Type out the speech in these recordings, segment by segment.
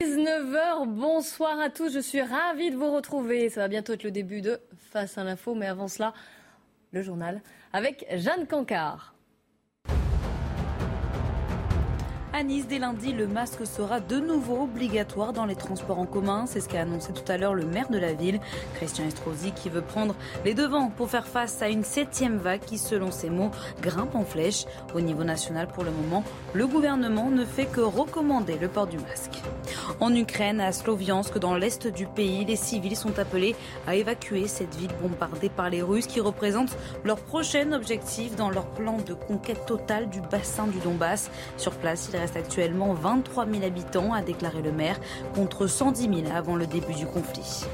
19h, bonsoir à tous, je suis ravie de vous retrouver. Ça va bientôt être le début de Face à l'info, mais avant cela, le journal avec Jeanne Cancard. À Nice, dès lundi, le masque sera de nouveau obligatoire dans les transports en commun. C'est ce qu'a annoncé tout à l'heure le maire de la ville, Christian Estrosi, qui veut prendre les devants pour faire face à une septième vague qui, selon ses mots, grimpe en flèche. Au niveau national, pour le moment, le gouvernement ne fait que recommander le port du masque. En Ukraine, à Sloviansk, dans l'est du pays, les civils sont appelés à évacuer cette ville bombardée par les Russes qui représente leur prochain objectif dans leur plan de conquête totale du bassin du Donbass. Sur place, reste actuellement 23 000 habitants, a déclaré le maire, contre 110 000 avant le début du conflit.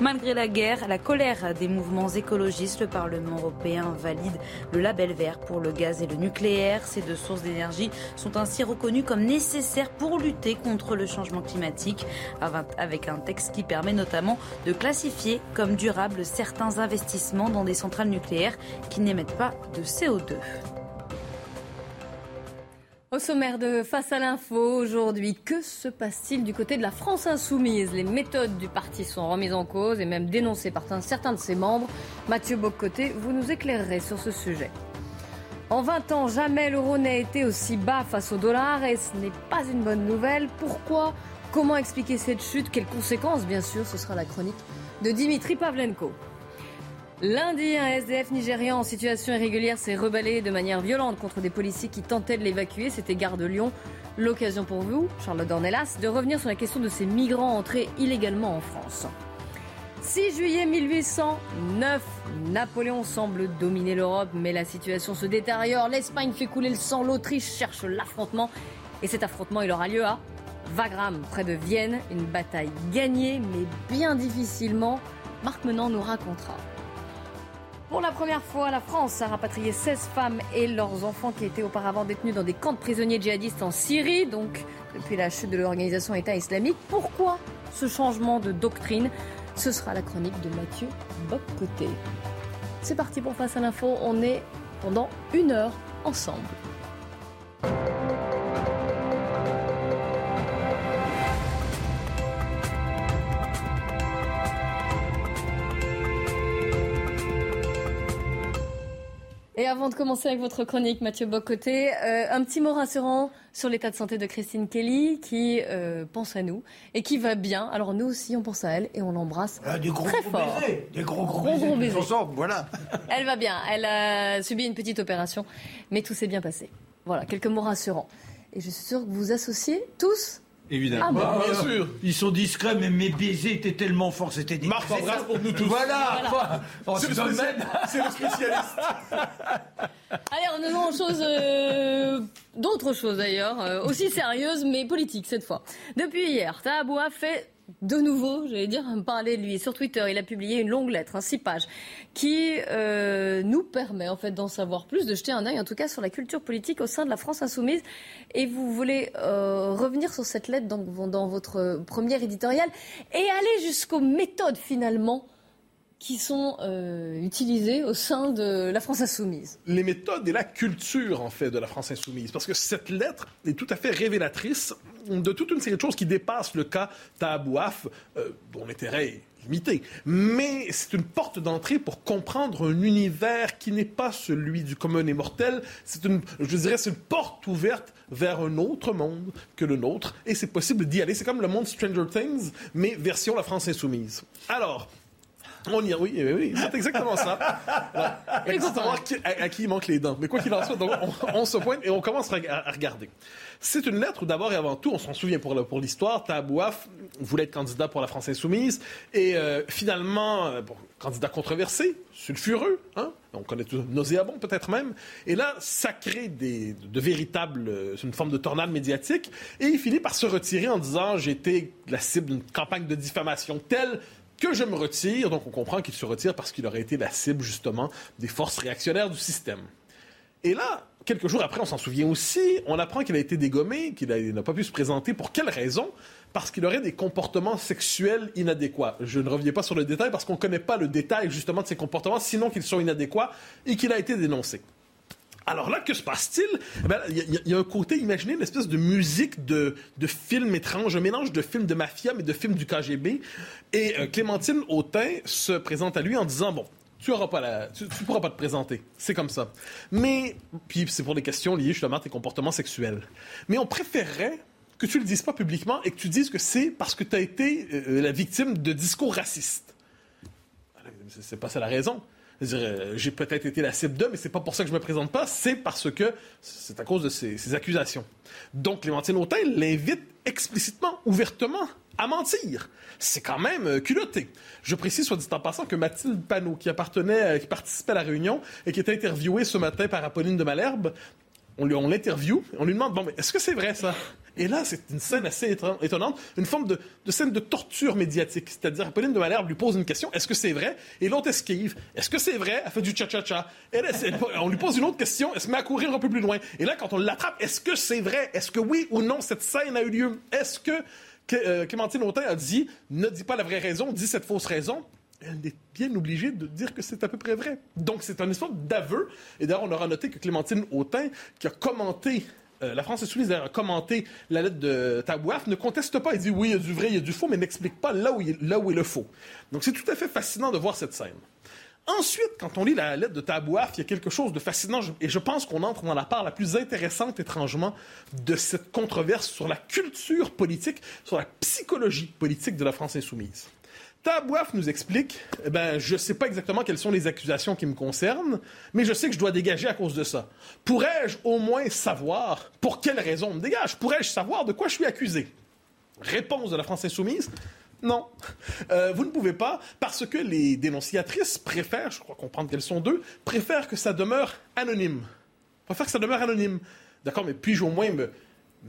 Malgré la guerre, la colère des mouvements écologistes, le Parlement européen valide le label vert pour le gaz et le nucléaire. Ces deux sources d'énergie sont ainsi reconnues comme nécessaires pour lutter contre le changement climatique, avec un texte qui permet notamment de classifier comme durables certains investissements dans des centrales nucléaires qui n'émettent pas de CO2. Au sommaire de Face à l'info, aujourd'hui, que se passe-t-il du côté de la France insoumise? Les méthodes du parti sont remises en cause et même dénoncées par certains de ses membres. Mathieu Bocoté, vous nous éclairerez sur ce sujet. En 20 ans, jamais l'euro n'a été aussi bas face au dollar et ce n'est pas une bonne nouvelle. Pourquoi? Comment expliquer cette chute? Quelles conséquences? Bien sûr, ce sera la chronique de Dimitri Pavlenko. Lundi, un SDF nigérian en situation irrégulière s'est rebellé de manière violente contre des policiers qui tentaient de l'évacuer. C'était Gare de Lyon. L'occasion pour vous, Charlotte Dornelas, de revenir sur la question de ces migrants entrés illégalement en France. 6 juillet 1809, Napoléon semble dominer l'Europe, mais la situation se détériore. L'Espagne fait couler le sang, l'Autriche cherche l'affrontement. Et cet affrontement, il aura lieu à Wagram, près de Vienne. Une bataille gagnée, mais bien difficilement. Marc Menant nous racontera. Pour la première fois, la France a rapatrié 16 femmes et leurs enfants qui étaient auparavant détenus dans des camps de prisonniers djihadistes en Syrie, donc depuis la chute de l'organisation État islamique. Pourquoi ce changement de doctrine? Ce sera la chronique de Mathieu Boccoté. C'est parti pour Face à l'info, on est pendant une heure ensemble. Et avant de commencer avec votre chronique, Mathieu Bocoté, euh, un petit mot rassurant sur l'état de santé de Christine Kelly qui euh, pense à nous et qui va bien. Alors nous aussi, on pense à elle et on l'embrasse ah, très gros fort. Baisers, des gros gros, Gros, gros baisers. Ensemble, voilà. Elle va bien. Elle a subi une petite opération, mais tout s'est bien passé. Voilà, quelques mots rassurants. Et je suis sûre que vous vous associez tous. Évidemment. Ah bon. Bah, bien sûr. Ils sont discrets, mais mes baisers étaient tellement forts, c'était des. Marc embrasse pour nous tous. Voilà. Oh, C'est le. C'est le spécialiste. Allez, on est dans chose, euh, d'autres choses d'ailleurs, euh, aussi sérieuses mais politiques cette fois. Depuis hier, Tahabou a fait de nouveau, j'allais dire, parler de lui. Sur Twitter, il a publié une longue lettre, six pages, qui euh, nous permet en fait d'en savoir plus, de jeter un œil en tout cas sur la culture politique au sein de la France insoumise. Et vous voulez euh, revenir sur cette lettre dans, dans votre première éditorial et aller jusqu'aux méthodes finalement qui sont euh, utilisées au sein de la France insoumise. Les méthodes et la culture, en fait, de la France insoumise. Parce que cette lettre est tout à fait révélatrice de toute une série de choses qui dépassent le cas Tahabouaf, euh, dont l'intérêt est limité. Mais c'est une porte d'entrée pour comprendre un univers qui n'est pas celui du commun des mortels. C'est une, je dirais, c'est une porte ouverte vers un autre monde que le nôtre. Et c'est possible d'y aller. C'est comme le monde Stranger Things, mais version la France insoumise. Alors, On y oui, oui, oui, c'est exactement ça. savoir à, qui il manque les dents. Mais quoi qu'il en soit, donc, on, se pointe et on commence à, regarder. C'est une lettre où d'abord et avant tout, on s'en souvient pour, pour l'histoire, Tabouaf voulait être candidat pour la France insoumise et euh, finalement, euh, candidat controversé, sulfureux, hein? on connaît tout, nauséabond peut-être même. Et là, ça crée des, de véritables, euh, une forme de tornade médiatique et il finit par se retirer en disant j'ai été la cible d'une campagne de diffamation telle que je me retire. Donc on comprend qu'il se retire parce qu'il aurait été la cible justement des forces réactionnaires du système. Et là, quelques jours après, on s'en souvient aussi, on apprend qu'il a été dégommé, qu'il n'a pas pu se présenter. Pour quelle raison? Parce qu'il aurait des comportements sexuels inadéquats. Je ne reviens pas sur le détail parce qu'on ne connaît pas le détail justement de ses comportements, sinon qu'ils sont inadéquats et qu'il a été dénoncé. Alors là, que se passe-t-il? Il eh ben, y, a un côté, imaginez une espèce de musique de, de film étrange, un mélange de films de mafia mais de films du KGB. Et euh, Clémentine Autain se présente à lui en disant, bon, tu auras pas tu, pourras pas te présenter. C'est comme ça. Mais, puis c'est pour des questions liées justement à tes comportements sexuels. Mais on préférerait que tu le dises pas publiquement et que tu dises que c'est parce que tu as été euh, la victime de discours racistes. C'est pas ça la raison. Euh, j'ai peut-être été la cible d'eux, mais c'est pas pour ça que je me présente pas, c'est parce que c'est à cause de ces, accusations. Donc, Clémentine Autain l'invite explicitement, ouvertement, à mentir. C'est quand même euh, culotté. Je précise, soit dit en passant, que Mathilde Panot, qui appartenait, euh, qui participait à la réunion et qui était interviewée ce matin par Apolline de Malherbe, on, on on lui demande, bon, mais est-ce que c'est vrai ça? Et là, c'est une scène assez étonnante, une forme de, scène de torture médiatique. C'est-à-dire, Pauline de Malherbe lui pose une question, est-ce que c'est vrai? Et l'autre esquive. Est-ce que c'est vrai? Elle fait du cha-cha-cha. On lui pose une autre question, elle se met à courir un peu plus loin. Et là, quand on l'attrape, est-ce que c'est vrai? Est-ce que oui ou non, cette scène a eu lieu? Est-ce que euh, Clémentine Autain a dit, ne dis pas la vraie raison, dis cette fausse raison? Elle est bien obligée de dire que c'est à peu près vrai. Donc, c'est un histoire d'aveu. Et d'ailleurs, on aura noté que Clémentine Autain, qui a commenté euh, la France insoumise a commenté la lettre de Tabouaf, ne conteste pas. Il dit oui, il y a du vrai, il y a du faux, mais n'explique pas là où, il, est le faux. Donc c'est tout à fait fascinant de voir cette scène. Ensuite, quand on lit la lettre de Tabouaf, il y a quelque chose de fascinant, et je pense qu'on entre dans la part la plus intéressante, étrangement, de cette controverse sur la culture politique, sur la psychologie politique de la France insoumise. Tabouaf nous explique, eh ben, je ne sais pas exactement quelles sont les accusations qui me concernent, mais je sais que je dois dégager à cause de ça. Pourrais-je au moins savoir pour quelle raison on me dégage? Pourrais-je savoir de quoi je suis accusé? Réponse de la France insoumise, non. Euh, vous ne pouvez pas, parce que les dénonciatrices préfèrent, je crois comprendre qu'elles sont deux, préfèrent que ça demeure anonyme. Préfèrent que ça demeure anonyme. D'accord, mais puis-je au moins me,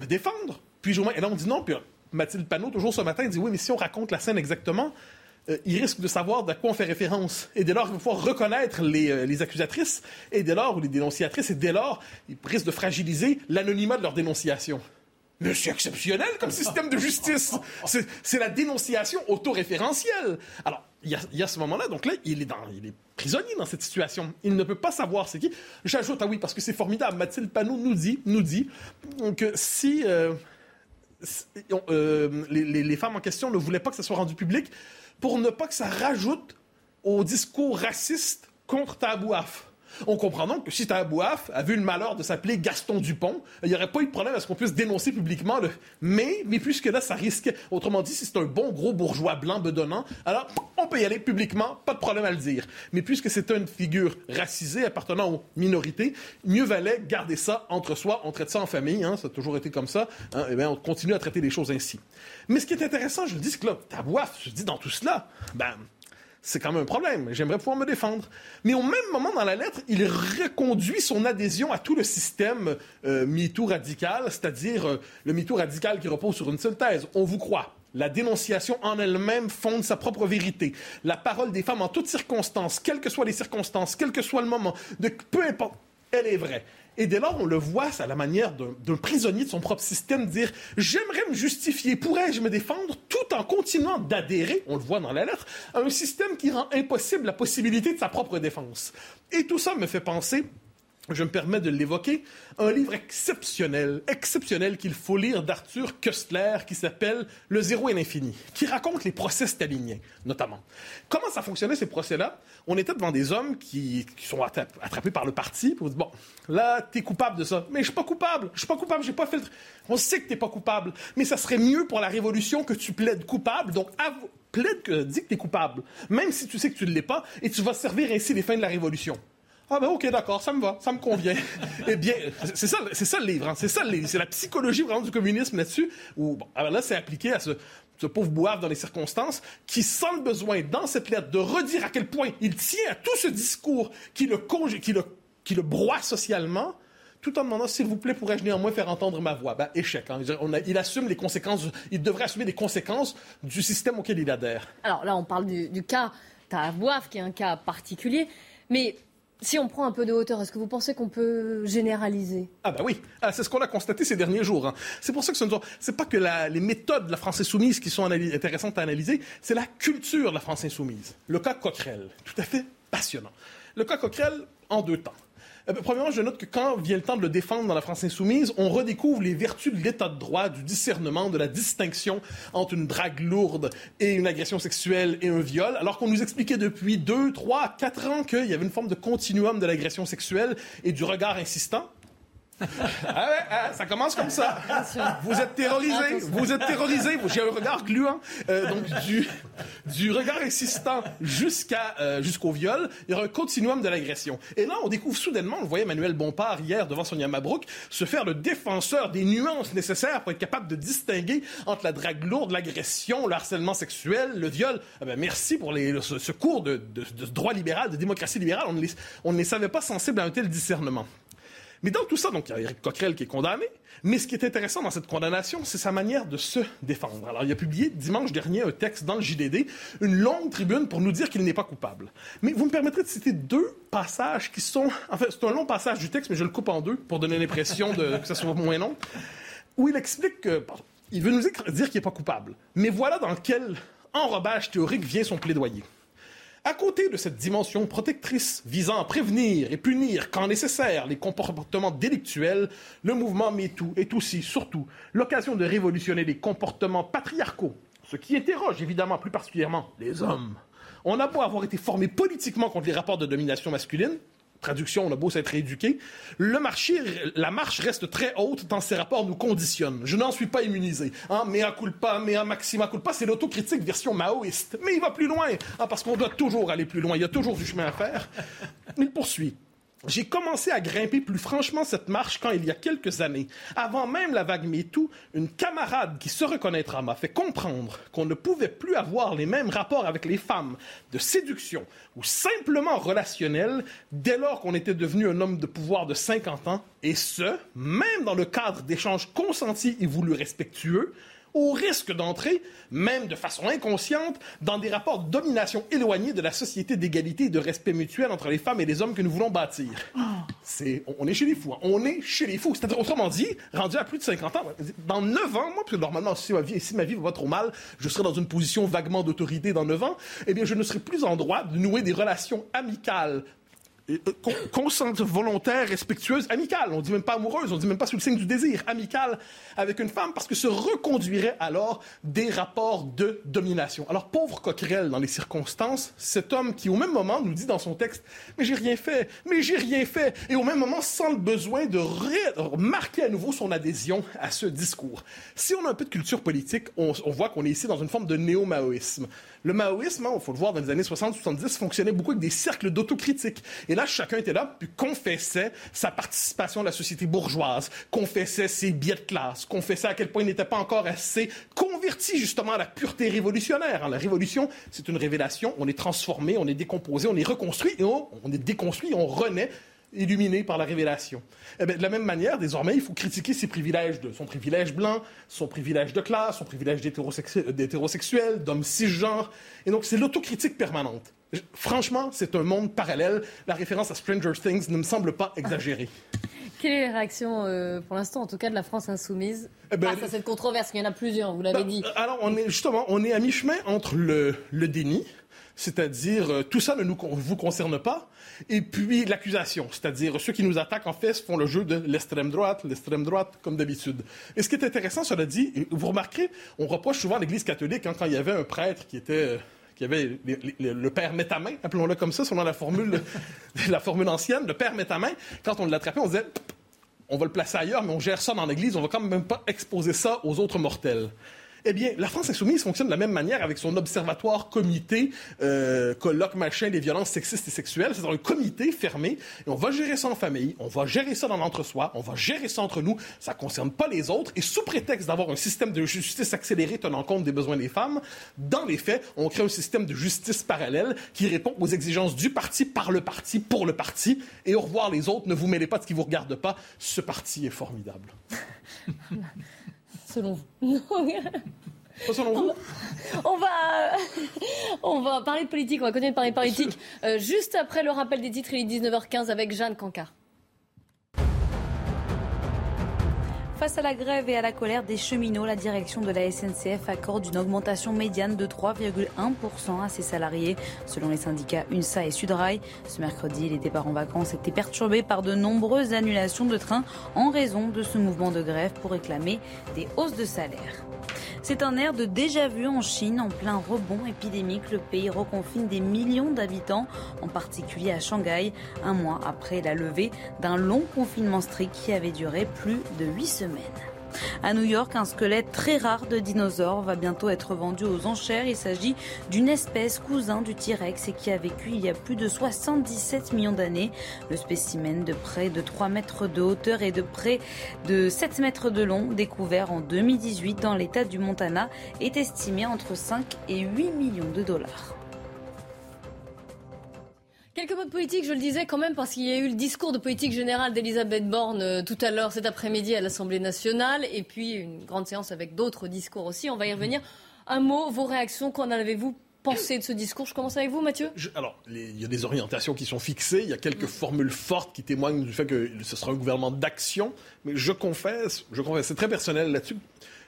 défendre? Puis-je au moins... Et là, on dit non, puis Mathilde Panot, toujours ce matin, dit oui, mais si on raconte la scène exactement, euh, il risque de savoir de quoi on fait référence. Et dès lors, il va pouvoir reconnaître euh, les, accusatrices, et dès lors, ou les dénonciatrices, et dès lors, il risque de fragiliser l'anonymat de leur dénonciation. Mais c'est exceptionnel comme système de justice. C'est la dénonciation autoréférentielle. Alors, il y a, ce moment-là, donc là, il est, prisonnier dans cette situation. Il ne peut pas savoir c'est qui. J'ajoute, ah oui, parce que c'est formidable, Mathilde Panot nous dit, nous dit que si... Euh, les, les, femmes en question ne voulaient pas que ça soit rendu public, pour ne pas que ça rajoute au discours raciste contre Tabouaf. On comprend donc que si Tabouaf a vu le malheur de s'appeler Gaston Dupont, il n'y aurait pas eu de problème à ce qu'on puisse dénoncer publiquement le mais, puisque là, ça risque, autrement dit, si c'est un bon gros bourgeois blanc bedonnant, alors on peut y aller publiquement, pas de problème à le dire. Mais puisque c'est une figure racisée appartenant aux minorités, mieux valait garder ça entre soi, on traite ça en famille, hein, ça a toujours été comme ça, hein, et bien on continue à traiter les choses ainsi. Mais ce qui est intéressant, je le dis, c'est que là, Tabouaf, je dis dans tout cela, ben, c'est quand même un problème. J'aimerais pouvoir me défendre. Mais au même moment dans la lettre, il reconduit son adhésion à tout le système euh, MeToo radical, c'est-à-dire euh, le MeToo radical qui repose sur une seule thèse. On vous croit. La dénonciation en elle-même fonde sa propre vérité. La parole des femmes en toutes circonstances, quelles que soient les circonstances, quel que soit le moment, peu importe, elle est vraie. Et dès lors, on le voit à la manière d'un prisonnier de son propre système dire J'aimerais me justifier, pourrais-je me défendre tout en continuant d'adhérer, on le voit dans la lettre, à un système qui rend impossible la possibilité de sa propre défense. Et tout ça me fait penser je me permets de l'évoquer, un livre exceptionnel, exceptionnel qu'il faut lire d'Arthur Köstler qui s'appelle Le zéro et l'infini, qui raconte les procès staliniens, notamment. Comment ça fonctionnait ces procès-là? On était devant des hommes qui, sont attrapés par le parti pour dire, bon, là, t'es coupable de ça. Mais je suis pas coupable, je suis pas coupable, j'ai pas fait. On sait que t'es pas coupable, mais ça serait mieux pour la révolution que tu plaides coupable, donc plaide que, dis que t'es coupable, même si tu sais que tu ne l'es pas, et tu vas servir ainsi les fins de la révolution. Ah ben ok, d'accord, ça me va, ça me convient. eh bien, c'est ça, c'est ça le livre, hein. c'est ça le livre, c'est la psychologie vraiment du communisme là-dessus. Où bon, alors là, c'est appliqué à ce, pauvre bouave dans les circonstances qui sent le besoin dans cette lettre de redire à quel point il tient à tout ce discours qui le qui le, qui le broie socialement tout en demandant s'il vous plaît pourrais-je néanmoins faire entendre ma voix? Ben, échec hein. il assume les conséquences il devrait assumer les conséquences du système auquel il adhère alors là on parle du, du cas Tahabouaf qui est un cas particulier mais si on prend un peu de hauteur, est-ce que vous pensez qu'on peut généraliser? Ah bah oui, ah, c'est ce qu'on a constaté ces derniers jours. Hein. C'est pour ça que ce n'est pas que les méthodes de la France insoumise qui sont intéressantes à analyser, c'est la culture de la France insoumise. Le cas Coquerel, tout à fait passionnant. Le cas Coquerel en deux temps. Euh, premièrement, je note que quand vient le temps de le défendre dans la France insoumise, on redécouvre les vertus de l'état de droit, du discernement, de la distinction entre une drague lourde et une agression sexuelle et un viol, alors qu'on nous expliquait depuis deux, trois, quatre ans qu'il y avait une forme de continuum de l'agression sexuelle et du regard insistant. Ah ouais, ah, ça commence comme ça. Vous êtes terrorisé, vous êtes terrorisé. J'ai un regard gluant. Euh, donc du, du regard insistant jusqu'à euh, jusqu'au viol, il y aura un continuum de l'agression. Et là, on découvre soudainement, on voyait Emmanuel Bompard hier devant Sonia Mabrouk se faire le défenseur des nuances nécessaires pour être capable de distinguer entre la drague lourde, l'agression, le harcèlement sexuel, le viol. Ah ben, merci pour les, ce, cours de, de, de, droit libéral, de démocratie libérale. On ne les, on ne les savait pas sensibles à un tel discernement. Mais dans tout ça, donc, il y a Eric Coquerel qui est condamné. Mais ce qui est intéressant dans cette condamnation, c'est sa manière de se défendre. Alors, il a publié dimanche dernier un texte dans le JDD, une longue tribune pour nous dire qu'il n'est pas coupable. Mais vous me permettrez de citer deux passages qui sont... En fait, c'est un long passage du texte, mais je le coupe en deux pour donner l'impression de... que ça soit moins long, où il explique que... il veut nous dire qu'il n'est pas coupable. Mais voilà dans quel enrobage théorique vient son plaidoyer. À côté de cette dimension protectrice visant à prévenir et punir quand nécessaire les comportements délictuels, le mouvement MeToo est aussi, surtout, l'occasion de révolutionner les comportements patriarcaux, ce qui interroge évidemment plus particulièrement les hommes. On a beau avoir été formé politiquement contre les rapports de domination masculine, traduction, on a beau s'être éduqué, le marché, la marche reste très haute tant ces rapports nous conditionnent. Je n'en suis pas immunisé. Hein? Mea culpa, mea maxima culpa, c'est l'autocritique version maoïste. Mais il va plus loin, hein, parce qu'on doit toujours aller plus loin. Il y a toujours du chemin à faire. Il poursuit. J'ai commencé à grimper plus franchement cette marche quand il y a quelques années, avant même la vague MeToo, une camarade qui se reconnaîtra m'a fait comprendre qu'on ne pouvait plus avoir les mêmes rapports avec les femmes de séduction ou simplement relationnels dès lors qu'on était devenu un homme de pouvoir de 50 ans, et ce, même dans le cadre d'échanges consentis et voulus respectueux, au risque d'entrer, même de façon inconsciente, dans des rapports de domination éloignés de la société d'égalité et de respect mutuel entre les femmes et les hommes que nous voulons bâtir. C'est, on est chez les fous. Hein. On est chez les fous. C'est-à-dire, autrement dit, rendu à plus de 50 ans, dans 9 ans, moi, parce que normalement, si ma vie, si ma vie va trop mal, je serai dans une position vaguement d'autorité dans 9 ans, eh bien, je ne serai plus en droit de nouer des relations amicales euh, consciente, volontaire, respectueuse, amicale. On dit même pas amoureuse, on dit même pas sous le signe du désir, amicale avec une femme, parce que se reconduirait alors des rapports de domination. Alors, pauvre Coquerel, dans les circonstances, cet homme qui, au même moment, nous dit dans son texte, mais j'ai rien fait, mais j'ai rien fait, et au même moment, sent le besoin de marquer à nouveau son adhésion à ce discours. Si on a un peu de culture politique, on, on voit qu'on est ici dans une forme de néo-maoïsme. Le maoïsme, il hein, faut le voir dans les années 60-70, fonctionnait beaucoup avec des cercles d'autocritique. Et là, chacun était là, puis confessait sa participation à la société bourgeoise, confessait ses biais de classe, confessait à quel point il n'était pas encore assez converti justement à la pureté révolutionnaire. Hein. La révolution, c'est une révélation. On est transformé, on est décomposé, on est reconstruit, et on, on est déconstruit, on renaît illuminé par la révélation. Eh de la même manière, désormais, il faut critiquer ses privilèges de son privilège blanc, son privilège de classe, son privilège d'hétérosexuel, d'homme cisgenre. Et donc, c'est l'autocritique permanente. Franchement, c'est un monde parallèle. La référence à Stranger Things ne me semble pas exagérée. Quelle est la réaction, euh, pour l'instant, en tout cas, de la France insoumise? Eh ben, face à cette controverse Il y en a plusieurs, vous l'avez ben, dit. Alors, on est justement, on est à mi-chemin entre le, le déni, c'est-à-dire euh, tout ça ne vous concerne pas, et puis l'accusation, c'est-à-dire ceux qui nous attaquent en fait font le jeu de l'extrême droite, l'extrême droite comme d'habitude. Et ce qui est intéressant, cela dit, vous remarquerez, on reproche souvent à l'Église catholique hein, quand il y avait un prêtre qui était euh, qui avait le père met main, appelons-le comme ça, selon la formule, la formule ancienne, le père met main, quand on l'attrapait, on disait on va le placer ailleurs, mais on gère ça dans l'église, on va quand même pas exposer ça aux autres mortels. Eh bien, la France insoumise fonctionne de la même manière avec son observatoire, comité, euh, colloque, machin, des violences sexistes et sexuelles. C'est un comité fermé et on va gérer ça en famille, on va gérer ça dans l'entre-soi, on va gérer ça entre nous. Ça ne concerne pas les autres et sous prétexte d'avoir un système de justice accéléré tenant compte des besoins des femmes, dans les faits, on crée un système de justice parallèle qui répond aux exigences du parti par le parti pour le parti. Et au revoir les autres, ne vous mêlez pas de ce qui vous regarde pas. Ce parti est formidable. selon vous. selon vous on va, on va parler de politique, on va continuer de parler de politique euh, juste après le rappel des titres, il est 19h15 avec Jeanne Cancard. Face à la grève et à la colère des cheminots, la direction de la SNCF accorde une augmentation médiane de 3,1% à ses salariés, selon les syndicats UNSA et Sudrail. Ce mercredi, les départs en vacances étaient perturbés par de nombreuses annulations de trains en raison de ce mouvement de grève pour réclamer des hausses de salaire. C'est un air de déjà-vu en Chine, en plein rebond épidémique. Le pays reconfine des millions d'habitants, en particulier à Shanghai, un mois après la levée d'un long confinement strict qui avait duré plus de huit semaines. À New York, un squelette très rare de dinosaure va bientôt être vendu aux enchères. Il s'agit d'une espèce cousin du T-Rex et qui a vécu il y a plus de 77 millions d'années. Le spécimen de près de 3 mètres de hauteur et de près de 7 mètres de long, découvert en 2018 dans l'état du Montana, est estimé entre 5 et 8 millions de dollars. Quelques mots de politique, je le disais quand même, parce qu'il y a eu le discours de politique générale d'Elisabeth Borne euh, tout à l'heure, cet après-midi à l'Assemblée nationale, et puis une grande séance avec d'autres discours aussi. On va y revenir. Un mot, vos réactions, qu'en avez-vous pensé de ce discours? Je commence avec vous, Mathieu. alors, il y a des orientations qui sont fixées, il y a quelques formules fortes qui témoignent du fait que ce sera un gouvernement d'action, mais je confesse, je confesse, c'est très personnel là-dessus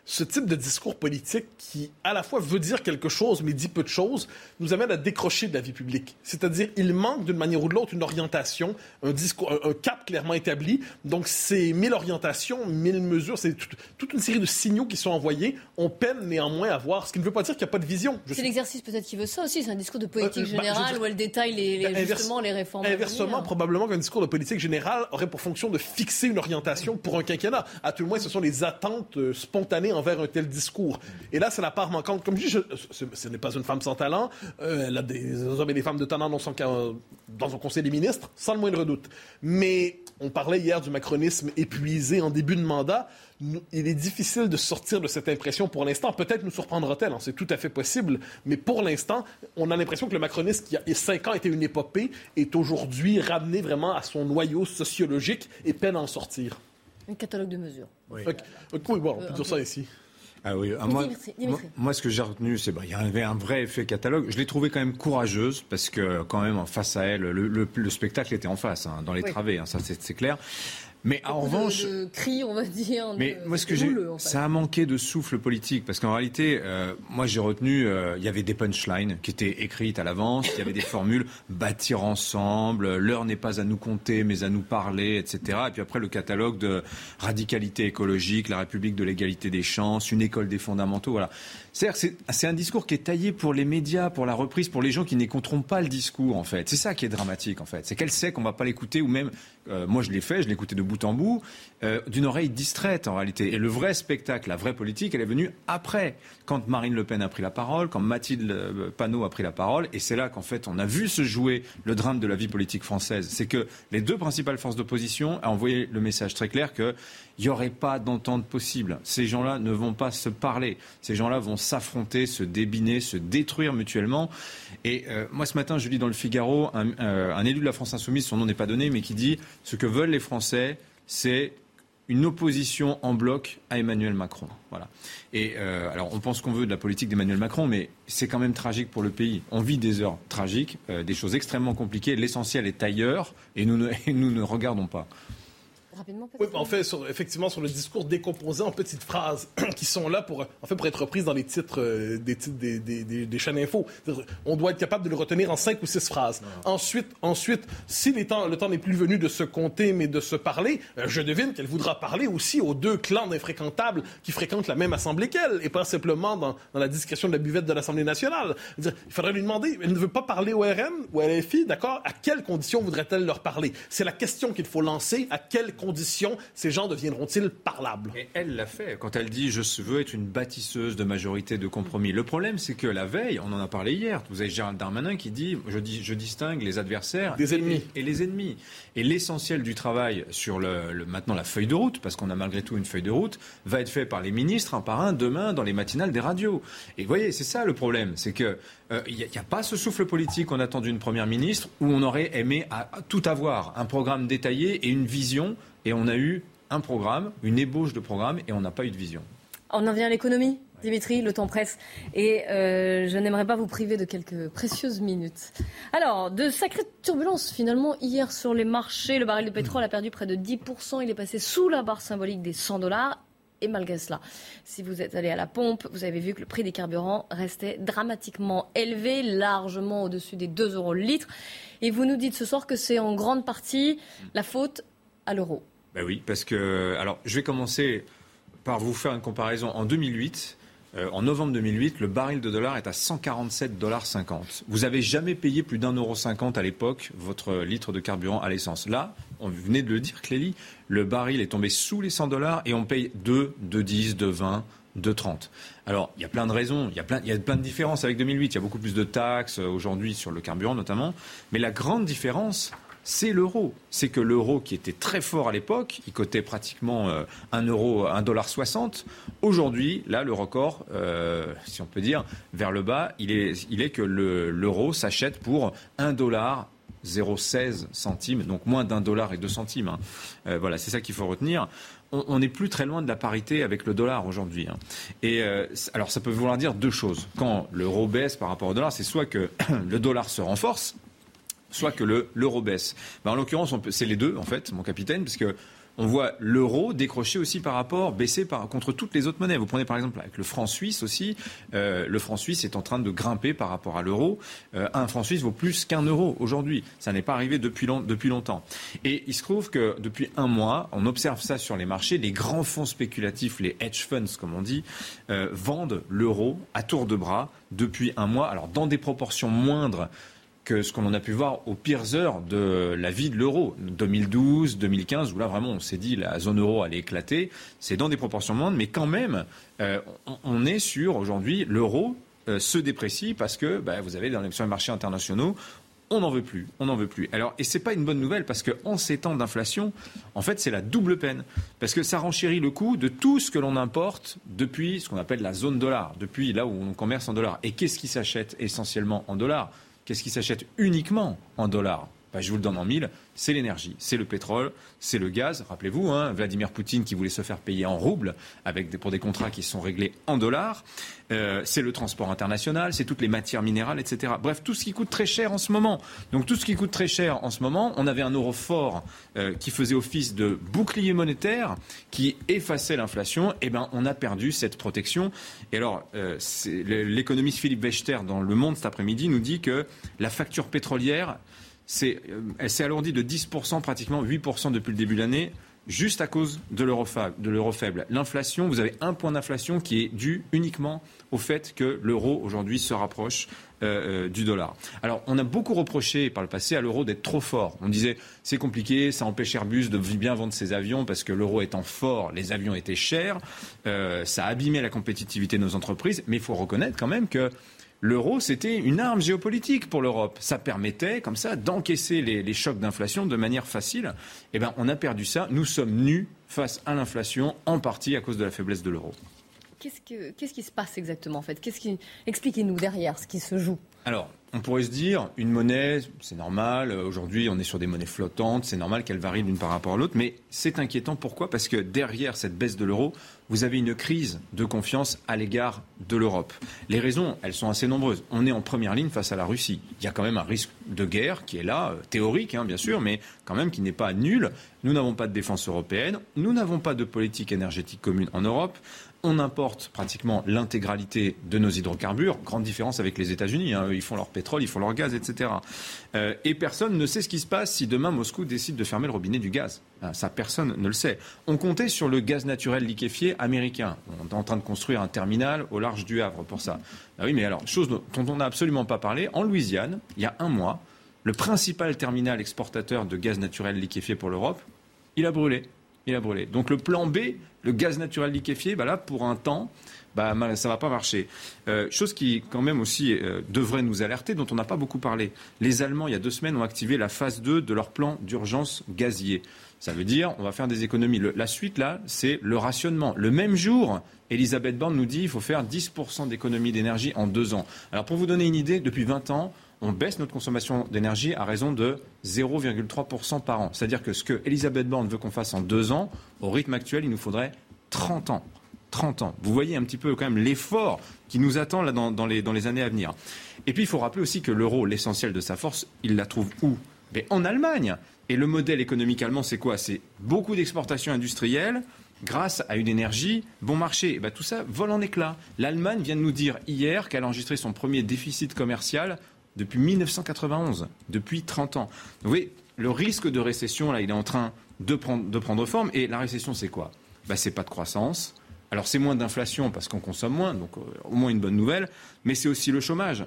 ce type de discours politique qui, à la fois, veut dire quelque chose, mais dit peu de choses, nous amène à décrocher de la vie publique. C'est-à-dire, il manque d'une manière ou de l'autre une orientation, un, discours, un, cap clairement établi. Donc, c'est mille orientations, mille mesures, c'est toute une série de signaux qui sont envoyés. On peine néanmoins à voir, ce qui ne veut pas dire qu'il n'y a pas de vision. C'est l'exercice peut-être qui veut ça aussi, c'est un discours de politique euh, bah, générale où elle détaille les, bah, justement les réformes. Inversement, probablement qu'un discours de politique générale aurait pour fonction de fixer une orientation pour un quinquennat. À tout le moins, ce sont les attentes euh, spontanées envers un tel discours. Et là, c'est la part manquante. Comme je dis, ce, n'est pas une femme sans talent. Euh, elle a des hommes et des femmes de talent dans son, dans son conseil des ministres, sans le moindre doute. Mais on parlait hier du macronisme épuisé en début de mandat. Il est difficile de sortir de cette impression pour l'instant. Peut-être nous surprendra-t-elle, hein, c'est tout à fait possible. Mais pour l'instant, on a l'impression que le macronisme, qui a cinq ans était une épopée, est aujourd'hui ramené vraiment à son noyau sociologique et peine à en sortir. Un catalogue de mesures. Oui, bon, on peut dire ça ici. Ah oui, ah, moi, moi, ce que j'ai retenu, c'est qu'il bah, y avait un vrai effet catalogue. Je l'ai trouvé quand même courageuse parce que quand même en face à elle, le, le, spectacle était en face, hein, dans les travées, hein, ça c'est clair. Mais en revanche, cri, on va dire. Mais moi, ce que j'ai, ça a manqué de souffle politique parce qu'en réalité, euh, moi, j'ai retenu, euh, il y avait des punchlines qui étaient écrites à l'avance, il y avait des formules bâtir ensemble, l'heure n'est pas à nous compter, mais à nous parler, etc. Et puis après, le catalogue de radicalité écologique, la République de l'égalité des chances, une école des fondamentaux, voilà. C'est un discours qui est taillé pour les médias, pour la reprise, pour les gens qui n'écouteront pas le discours, en fait. C'est ça qui est dramatique, en fait. C'est qu'elle sait qu'on ne va pas l'écouter, ou même, euh, moi je l'ai fait, je l'ai écouté de bout en bout, euh, d'une oreille distraite, en réalité. Et le vrai spectacle, la vraie politique, elle est venue après, quand Marine Le Pen a pris la parole, quand Mathilde euh, Panot a pris la parole. Et c'est là qu'en fait, on a vu se jouer le drame de la vie politique française. C'est que les deux principales forces d'opposition ont envoyé le message très clair que il n'y aurait pas d'entente possible. Ces gens-là ne vont pas se parler. Ces gens-là vont s'affronter, se débiner, se détruire mutuellement. Et euh, moi, ce matin, je lis dans le Figaro euh, un, élu de la France Insoumise, son nom n'est pas donné, mais qui dit ce que veulent les Français, c'est une opposition en bloc à Emmanuel Macron. Voilà. Et euh, alors, on pense qu'on veut de la politique d'Emmanuel Macron, mais c'est quand même tragique pour le pays. On vit des heures tragiques, des choses extrêmement compliquées. L'essentiel est ailleurs, et nous ne, et nous ne regardons pas. Rapidement, oui, en fait, sur, effectivement, sur le discours décomposé en petites phrases qui sont là pour, en fait, pour être reprises dans les titres, euh, des, titres des, des, des, chaînes info. On doit être capable de le retenir en cinq ou six phrases. Ensuite, ensuite, si les temps, le temps n'est plus venu de se compter, mais de se parler, euh, je devine qu'elle voudra parler aussi aux deux clans d'infréquentables qui fréquentent la même assemblée qu'elle, et pas simplement dans, dans, la discrétion de la buvette de l'Assemblée nationale. il faudrait lui demander, elle ne veut pas parler au RN ou à LFI, d'accord? À quelles conditions voudrait-elle leur parler? C'est la question qu'il faut lancer. À quelles conditions ces gens deviendront-ils parlables? Et elle l'a fait quand elle dit je veux être une bâtisseuse de majorité de compromis. Le problème, c'est que la veille, on en a parlé hier. Vous avez Gérald Darmanin qui dit je, dis, je distingue les adversaires des ennemis et, les ennemis. Et l'essentiel du travail sur le, maintenant la feuille de route, parce qu'on a malgré tout une feuille de route, va être fait par les ministres un par un demain dans les matinales des radios. Et vous voyez, c'est ça le problème, c'est que il n'y a, pas ce souffle politique qu'on attend d'une première ministre où on aurait aimé à, tout avoir, un programme détaillé et une vision, et on a eu un programme, une ébauche de programme, et on n'a pas eu de vision. On en vient à l'économie Dimitri, le temps presse. Et euh, je n'aimerais pas vous priver de quelques précieuses minutes. Alors, de sacrées turbulences finalement hier sur les marchés. Le baril de pétrole a perdu près de 10%. Il est passé sous la barre symbolique des 100 dollars. Et malgré cela, si vous êtes allé à la pompe, vous avez vu que le prix des carburants restait dramatiquement élevé, largement au-dessus des 2 euros le litre. Et vous nous dites ce soir que c'est en grande partie la faute à l'euro. Ben oui, parce que. Alors, je vais commencer par vous faire une comparaison. En 2008, euh, en novembre 2008, le baril de dollar est à 147,50 dollars. Vous n'avez jamais payé plus d'un euro cinquante à l'époque votre litre de carburant à l'essence. Là, on venait de le dire, Clélie, le baril est tombé sous les 100 dollars et on paye 2, 2,10, 2,20. 2,30. Alors, il y a plein de raisons, il y, a plein, il y a plein de différences avec 2008. Il y a beaucoup plus de taxes euh, aujourd'hui sur le carburant notamment. Mais la grande différence, c'est l'euro. C'est que l'euro qui était très fort à l'époque, qui cotait pratiquement 1 euh, euro, 1 dollar 60, aujourd'hui, là, le record, euh, si on peut dire, vers le bas, il est, il est que l'euro s'achète pour 1 dollar 0,16 centimes, donc moins d'un dollar et deux centimes. Hein. Euh, voilà, c'est ça qu'il faut retenir. On n'est plus très loin de la parité avec le dollar aujourd'hui. Hein. Et euh, alors, ça peut vouloir dire deux choses. Quand l'euro baisse par rapport au dollar, c'est soit que le dollar se renforce, soit que l'euro baisse. Ben, en l'occurrence, c'est les deux, en fait, mon capitaine, parce que on voit l'euro décrocher aussi par rapport, baisser par, contre toutes les autres monnaies. Vous prenez par exemple avec le franc suisse aussi. Euh, le franc suisse est en train de grimper par rapport à l'euro. Euh, un franc suisse vaut plus qu'un euro aujourd'hui. Ça n'est pas arrivé depuis, depuis longtemps. Et il se trouve que depuis un mois, on observe ça sur les marchés. Les grands fonds spéculatifs, les hedge funds comme on dit, euh, vendent l'euro à tour de bras depuis un mois. Alors dans des proportions moindres que ce qu'on a pu voir aux pires heures de la vie de l'euro, 2012, 2015, où là vraiment on s'est dit la zone euro allait éclater, c'est dans des proportions moindres, mais quand même, euh, on, est sur aujourd'hui l'euro euh, se déprécie parce que bah, vous avez dans les, marchés internationaux, on n'en veut plus, on n'en veut plus. Alors, et c'est pas une bonne nouvelle parce qu'en ces temps d'inflation, en fait, c'est la double peine parce que ça renchérit le coût de tout ce que l'on importe depuis ce qu'on appelle la zone dollar, depuis là où on commerce en dollars. Et qu'est-ce qui s'achète essentiellement en dollars? Qu'est-ce qui s'achète uniquement en dollars? Bah, je vous le donne en mille, c'est l'énergie, c'est le pétrole, c'est le gaz. Rappelez-vous, hein, Vladimir Poutine qui voulait se faire payer en roubles avec pour des contrats qui sont réglés en dollars. Euh, c'est le transport international, c'est toutes les matières minérales, etc. Bref, tout ce qui coûte très cher en ce moment. Donc tout ce qui coûte très cher en ce moment, on avait un euro fort euh, qui faisait office de bouclier monétaire, qui effaçait l'inflation. Eh ben, on a perdu cette protection. Et alors, euh, l'économiste Philippe Wechter dans Le Monde cet après-midi nous dit que la facture pétrolière elle s'est alourdie de 10%, pratiquement 8% depuis le début de l'année, juste à cause de l'euro faible. L'inflation, vous avez un point d'inflation qui est dû uniquement au fait que l'euro aujourd'hui se rapproche euh, euh, du dollar. Alors, on a beaucoup reproché par le passé à l'euro d'être trop fort. On disait c'est compliqué, ça empêche Airbus de bien vendre ses avions parce que l'euro étant fort, les avions étaient chers, ça a abîmé la compétitivité de nos entreprises. Mais il faut reconnaître quand même que l'euro, c'était une arme géopolitique pour l'Europe. Ça permettait, comme ça, d'encaisser les, chocs d'inflation de manière facile. Eh bien, on a perdu ça. Nous sommes nus face à l'inflation, en partie à cause de la faiblesse de l'euro. Qu'est-ce, qui se passe exactement, en fait? Qu'est-ce qui... Expliquez-nous derrière ce qui se joue? Alors, on pourrait se dire, une monnaie, c'est normal, aujourd'hui on est sur des monnaies flottantes, c'est normal qu'elle varie d'une par rapport à l'autre, mais c'est inquiétant. Pourquoi? Parce que derrière cette baisse de l'euro, vous avez une crise de confiance à l'égard de l'Europe. Les raisons, elles sont assez nombreuses. On est en première ligne face à la Russie. Il y a quand même un risque de guerre qui est là, euh, théorique hein, bien sûr, mais quand même qui n'est pas nul. Nous n'avons pas de défense européenne, nous n'avons pas de politique énergétique commune en Europe on importe pratiquement l'intégralité de nos hydrocarbures. Grande différence avec les États-Unis. Hein. Ils font leur pétrole, ils font leur gaz, etc. Euh, et personne ne sait ce qui se passe si demain Moscou décide de fermer le robinet du gaz. Ah, ça, personne ne le sait. On comptait sur le gaz naturel liquéfié américain. On est en train de construire un terminal au large du Havre pour ça. Ah oui, mais alors, chose dont on n'a absolument pas parlé, en Louisiane, il y a un mois, le principal terminal exportateur de gaz naturel liquéfié pour l'Europe, il a brûlé. Il a brûlé. Donc le plan B, le gaz naturel liquéfié, bah là, pour un temps, bah, ça ne va pas marcher. Euh, chose qui, quand même, aussi euh, devrait nous alerter, dont on n'a pas beaucoup parlé. Les Allemands, il y a deux semaines, ont activé la phase 2 de leur plan d'urgence gazier. Ça veut dire, on va faire des économies. la suite, là, c'est le rationnement. Le même jour, Elisabeth Borne nous dit qu'il faut faire 10% d'économie d'énergie en deux ans. Alors, pour vous donner une idée, depuis 20 ans, on baisse notre consommation d'énergie à raison de 0,3% par an. C'est-à-dire que ce que Elisabeth Borne veut qu'on fasse en deux ans, au rythme actuel, il nous faudrait 30 ans. 30 ans. Vous voyez un petit peu quand même l'effort qui nous attend là dans, les, années à venir. Et puis il faut rappeler aussi que l'euro, l'essentiel de sa force, il la trouve où? Mais En Allemagne. Et le modèle économique allemand, c'est quoi? C'est beaucoup d'exportations industrielles grâce à une énergie bon marché. Et ben, tout ça vole en éclats. L'Allemagne vient de nous dire hier qu'elle a enregistré son premier déficit commercial depuis 1991, depuis 30 ans. Vous voyez, le risque de récession, là, il est en train de prendre, forme. Et la récession, c'est quoi? Ben, C'est pas de croissance. Alors, c'est moins d'inflation parce qu'on consomme moins, donc euh, au moins une bonne nouvelle. Mais c'est aussi le chômage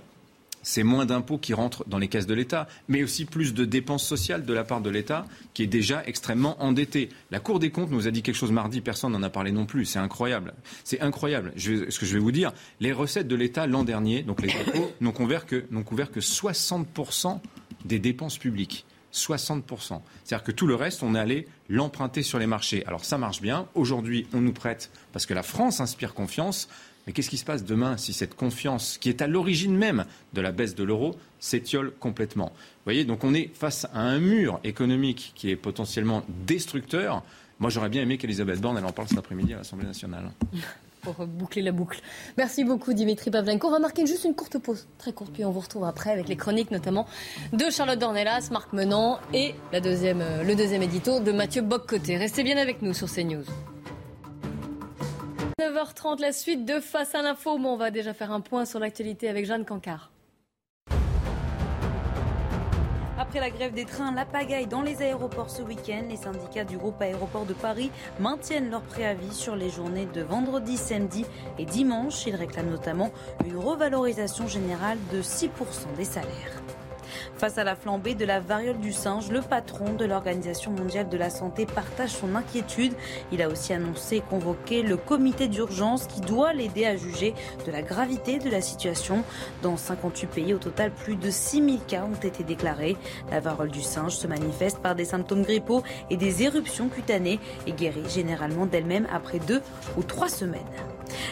c'est moins d'impôts qui rentrent dans les caisses de l'État, mais aussi plus de dépenses sociales de la part de l'État, qui est déjà extrêmement endetté. La Cour des comptes nous a dit quelque chose mardi, personne n'en a parlé non plus. C'est incroyable. C'est incroyable. ce que je vais vous dire, les recettes de l'État l'an dernier, donc les impôts, n'ont couvert que, n'ont couvert que 60% des dépenses publiques. 60%. C'est-à-dire que tout le reste, on est allé l'emprunter sur les marchés. Alors ça marche bien. Aujourd'hui, on nous prête parce que la France inspire confiance. Mais qu'est-ce qui se passe demain si cette confiance, qui est à l'origine même de la baisse de l'euro, s'étiole complètement? Vous voyez, donc on est face à un mur économique qui est potentiellement destructeur. Moi, j'aurais bien aimé qu'Elisabeth Borne, en parle cet après-midi à l'Assemblée nationale. Pour boucler la boucle. Merci beaucoup, Dimitri Pavlenko. On va marquer juste une courte pause, très courte, puis on vous retrouve après avec les chroniques, notamment de Charlotte Dornelas, Marc Menant et euh, le deuxième édito de Mathieu Boccoté. Restez bien avec nous sur CNews. 9h30, la suite de Face à l'info. on va déjà faire un point sur l'actualité avec Jeanne Cancard. Après la grève des trains, la pagaille dans les aéroports ce week-end, les syndicats du groupe Aéroport de Paris maintiennent leur préavis sur les journées de vendredi, samedi et dimanche. Ils réclament notamment une revalorisation générale de 6% des salaires. Face à la flambée de la variole du singe, le patron de l'Organisation mondiale de la santé partage son inquiétude. Il a aussi annoncé convoquer le comité d'urgence qui doit l'aider à juger de la gravité de la situation. Dans 58 pays, au total, plus de 6000 cas ont été déclarés. La variole du singe se manifeste par des symptômes grippaux et des éruptions cutanées et guérit généralement d'elle-même après deux ou trois semaines.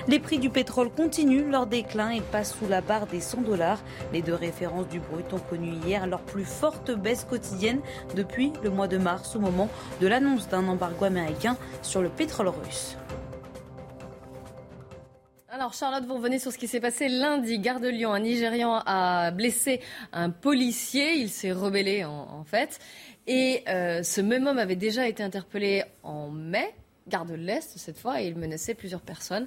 Les prix du pétrole continuent leur déclin et passent sous la barre des 100 dollars. Les deux références du brut ont connu hier leur plus forte baisse quotidienne depuis le mois de mars au moment de l'annonce d'un embargo américain sur le pétrole russe. Alors Charlotte, vous revenez sur ce qui s'est passé lundi. Gare de Lyon, un Nigérian a blessé un policier. Il s'est rebellé en, fait. Et euh, ce même homme avait déjà été interpellé en mai Garde de l'Est cette fois et il menaçait plusieurs personnes.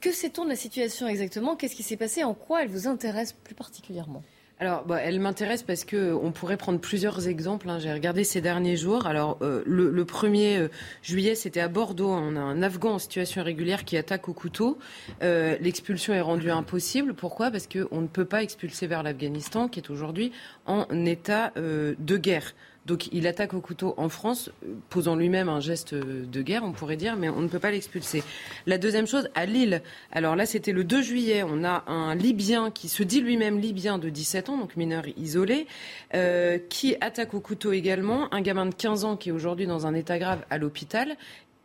Que sait-on de la situation exactement? Qu'est-ce qui s'est passé? En quoi elle vous intéresse plus particulièrement? Alors, bah, elle m'intéresse parce que on pourrait prendre plusieurs exemples. Hein. J'ai regardé ces derniers jours. Alors, euh, le, 1er euh, juillet, c'était à Bordeaux. On a un Afghan en situation irrégulière qui attaque au couteau. Euh, l'expulsion est rendue impossible. Pourquoi? Parce qu'on ne peut pas expulser vers l'Afghanistan, qui est aujourd'hui en état de guerre. Donc il attaque au couteau en France, posant lui-même un geste de guerre, on pourrait dire, mais on ne peut pas l'expulser. La deuxième chose, à Lille, alors là c'était le 2 juillet, on a un Libyen qui se dit lui-même Libyen de 17 ans, donc mineur isolé, euh, qui attaque au couteau également, un gamin de 15 ans qui est aujourd'hui dans un état grave à l'hôpital,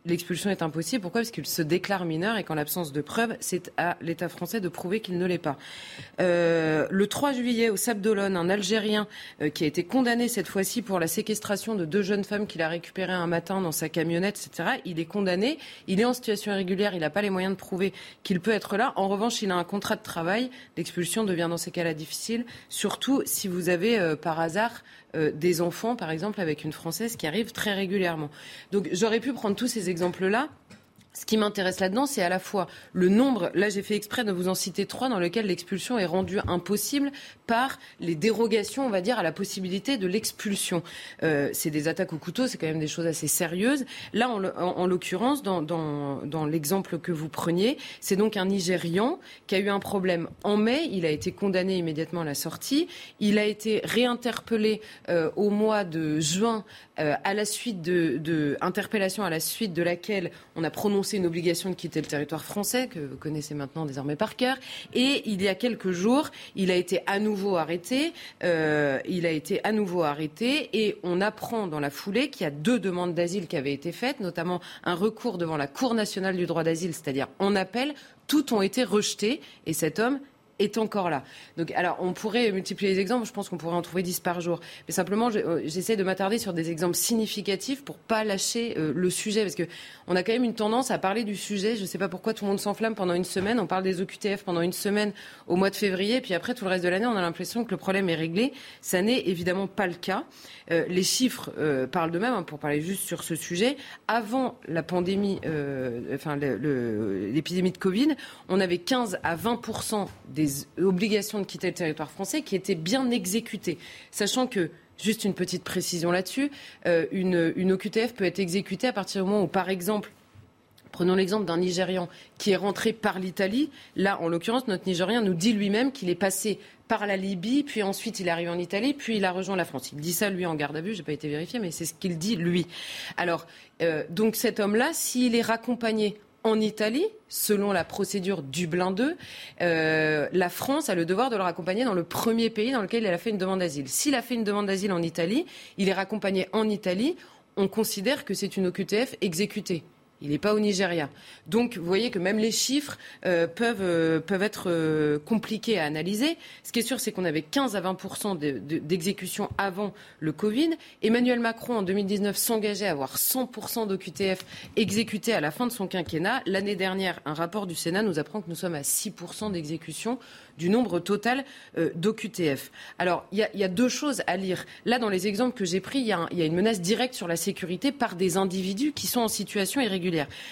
l'expulsion est impossible. Pourquoi? Parce qu'il se déclare mineur et qu'en l'absence de preuves, c'est à l'État français de prouver qu'il ne l'est pas. Euh, le 3 juillet, au Sable d'Olonne, un Algérien euh, qui a été condamné cette fois-ci pour la séquestration de deux jeunes femmes qu'il a récupérées un matin dans sa camionnette, etc. Il est condamné, il est en situation irrégulière, il n'a pas les moyens de prouver qu'il peut être là. En revanche, il a un contrat de travail. L'expulsion devient dans ces cas-là difficile, surtout si vous avez euh, par hasard euh, des enfants, par exemple, avec une Française qui arrive très régulièrement. Donc j'aurais pu prendre tous ces exemples-là. Ce qui m'intéresse là-dedans, c'est à la fois le nombre, là j'ai fait exprès de vous en citer trois, dans lesquels l'expulsion est rendue impossible par les dérogations, on va dire, à la possibilité de l'expulsion. Euh, c'est des attaques au couteau, c'est quand même des choses assez sérieuses. Là, en, l'occurrence, dans, l'exemple que vous preniez, c'est donc un Nigérian qui a eu un problème en mai, il a été condamné immédiatement à la sortie, il a été réinterpellé euh, au mois de juin euh, à la suite de, de à la suite de laquelle on a prononcé une obligation de quitter le territoire français que vous connaissez maintenant désormais par cœur. Et il y a quelques jours, il a été à nouveau arrêté. Euh, il a été à nouveau arrêté et on apprend dans la foulée qu'il y a deux demandes d'asile qui avaient été faites, notamment un recours devant la Cour nationale du droit d'asile, c'est-à-dire en appel. Toutes ont été rejetées et cet homme est encore là. Donc, alors, on pourrait multiplier les exemples. Je pense qu'on pourrait en trouver 10 par jour. Mais simplement, euh, j'essaie de m'attarder sur des exemples significatifs pour pas lâcher euh, le sujet, parce que on a quand même une tendance à parler du sujet. Je ne sais pas pourquoi tout le monde s'enflamme pendant une semaine. On parle des OQTF pendant une semaine au mois de février, puis après tout le reste de l'année, on a l'impression que le problème est réglé. Ça n'est évidemment pas le cas. Euh, les chiffres parlent d'eux-mêmes. Hein, pour parler juste sur ce sujet, avant la pandémie, enfin l'épidémie de Covid, on avait 15 à 20 des obligations de quitter le territoire français qui étaient bien exécutées. Sachant que Juste une petite précision là-dessus. Euh, une, une, OQTF peut être exécutée à partir du moment où, par exemple, prenons l'exemple d'un Nigérian qui est rentré par l'Italie. Là, en l'occurrence, notre Nigérien nous dit lui-même qu'il est passé par la Libye, puis ensuite il est arrivé en Italie, puis il a rejoint la France. Il dit ça, lui, en garde à vue. Je n'ai pas été vérifié, mais c'est ce qu'il dit, lui. Alors, euh, donc cet homme-là, s'il est raccompagné en Italie, selon la procédure Dublin 2, euh, la France a le devoir de le raccompagner dans le premier pays dans lequel il a fait une demande d'asile. S'il a fait une demande d'asile en Italie, il est raccompagné en Italie, on considère que c'est une OQTF exécutée. Il n'est pas au Nigeria. Donc, vous voyez que même les chiffres euh, peuvent, euh, peuvent être euh, compliqués à analyser. Ce qui est sûr, c'est qu'on avait 15 à 20% d'exécution avant le Covid. Emmanuel Macron, en 2019, s'engageait à avoir 100% d'OQTF exécutés à la fin de son quinquennat. L'année dernière, un rapport du Sénat nous apprend que nous sommes à 6% d'exécution du nombre total d'OQTF. Alors, il y, a deux choses à lire. Là, dans les exemples que j'ai pris, il y, a une menace directe sur la sécurité par des individus qui sont en situation irrégulière.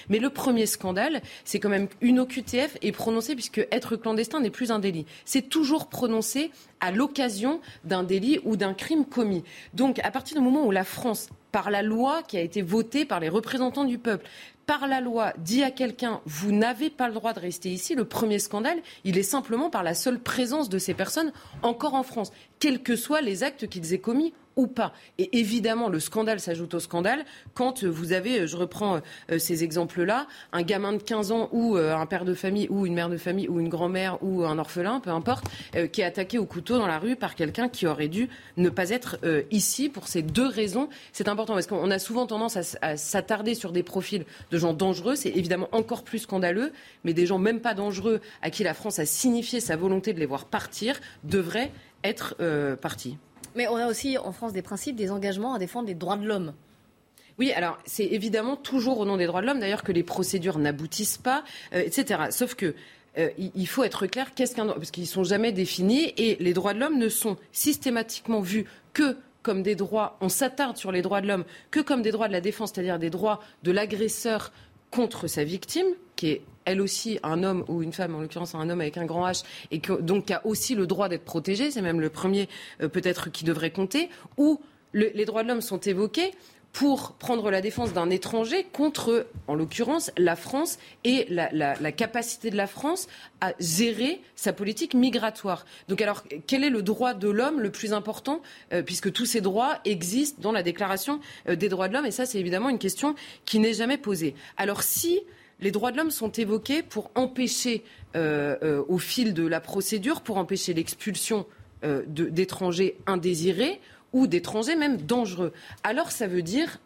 Mais le premier scandale, c'est quand même une OQTF est prononcée, puisque être clandestin n'est plus un délit. C'est toujours prononcé à l'occasion d'un délit ou d'un crime commis. Donc, à partir du moment où la France par la loi qui a été votée par les représentants du peuple, par la loi dit à quelqu'un vous n'avez pas le droit de rester ici, le premier scandale, il est simplement par la seule présence de ces personnes encore en France, quels que soient les actes qu'ils aient commis ou pas. Et évidemment, le scandale s'ajoute au scandale quand vous avez, je reprends euh, ces exemples-là, un gamin de 15 ans ou euh, un père de famille ou une mère de famille ou une grand-mère ou un orphelin, peu importe, euh, qui est attaqué au couteau dans la rue par quelqu'un qui aurait dû ne pas être ici pour ces deux raisons. C'est important parce qu'on a souvent tendance à, s'attarder sur des profils de gens dangereux. C'est évidemment encore plus scandaleux, mais des gens même pas dangereux à qui la France a signifié sa volonté de les voir partir devraient être partis. Mais on a aussi en France des principes, des engagements à défendre les droits de l'homme. Oui, alors c'est évidemment toujours au nom des droits de l'homme, d'ailleurs que les procédures n'aboutissent pas, euh, etc. Sauf que euh, il faut être clair, qu'est-ce qu'un parce qu'ils sont jamais définis et les droits de l'homme ne sont systématiquement vus que comme des droits, on s'attarde sur les droits de l'homme que comme des droits de la défense, c'est-à-dire des droits de l'agresseur contre sa victime, qui est elle aussi un homme ou une femme, en l'occurrence un homme avec un grand H, et donc qui a aussi le droit d'être protégé, c'est même le premier euh, peut-être qui devrait compter, ou les droits de l'homme sont évoqués pour prendre la défense d'un étranger contre, en l'occurrence, la France et la, capacité de la France à gérer sa politique migratoire. Donc alors, quel est le droit de l'homme le plus important, euh, puisque tous ces droits existent dans la Déclaration euh, des droits de l'homme, et ça c'est évidemment une question qui n'est jamais posée. Alors si les droits de l'homme sont évoqués pour empêcher, euh, euh, au fil de la procédure, pour empêcher l'expulsion euh, d'étrangers indésirés ou d'étrangers même dangereux. Alors ça veut dire,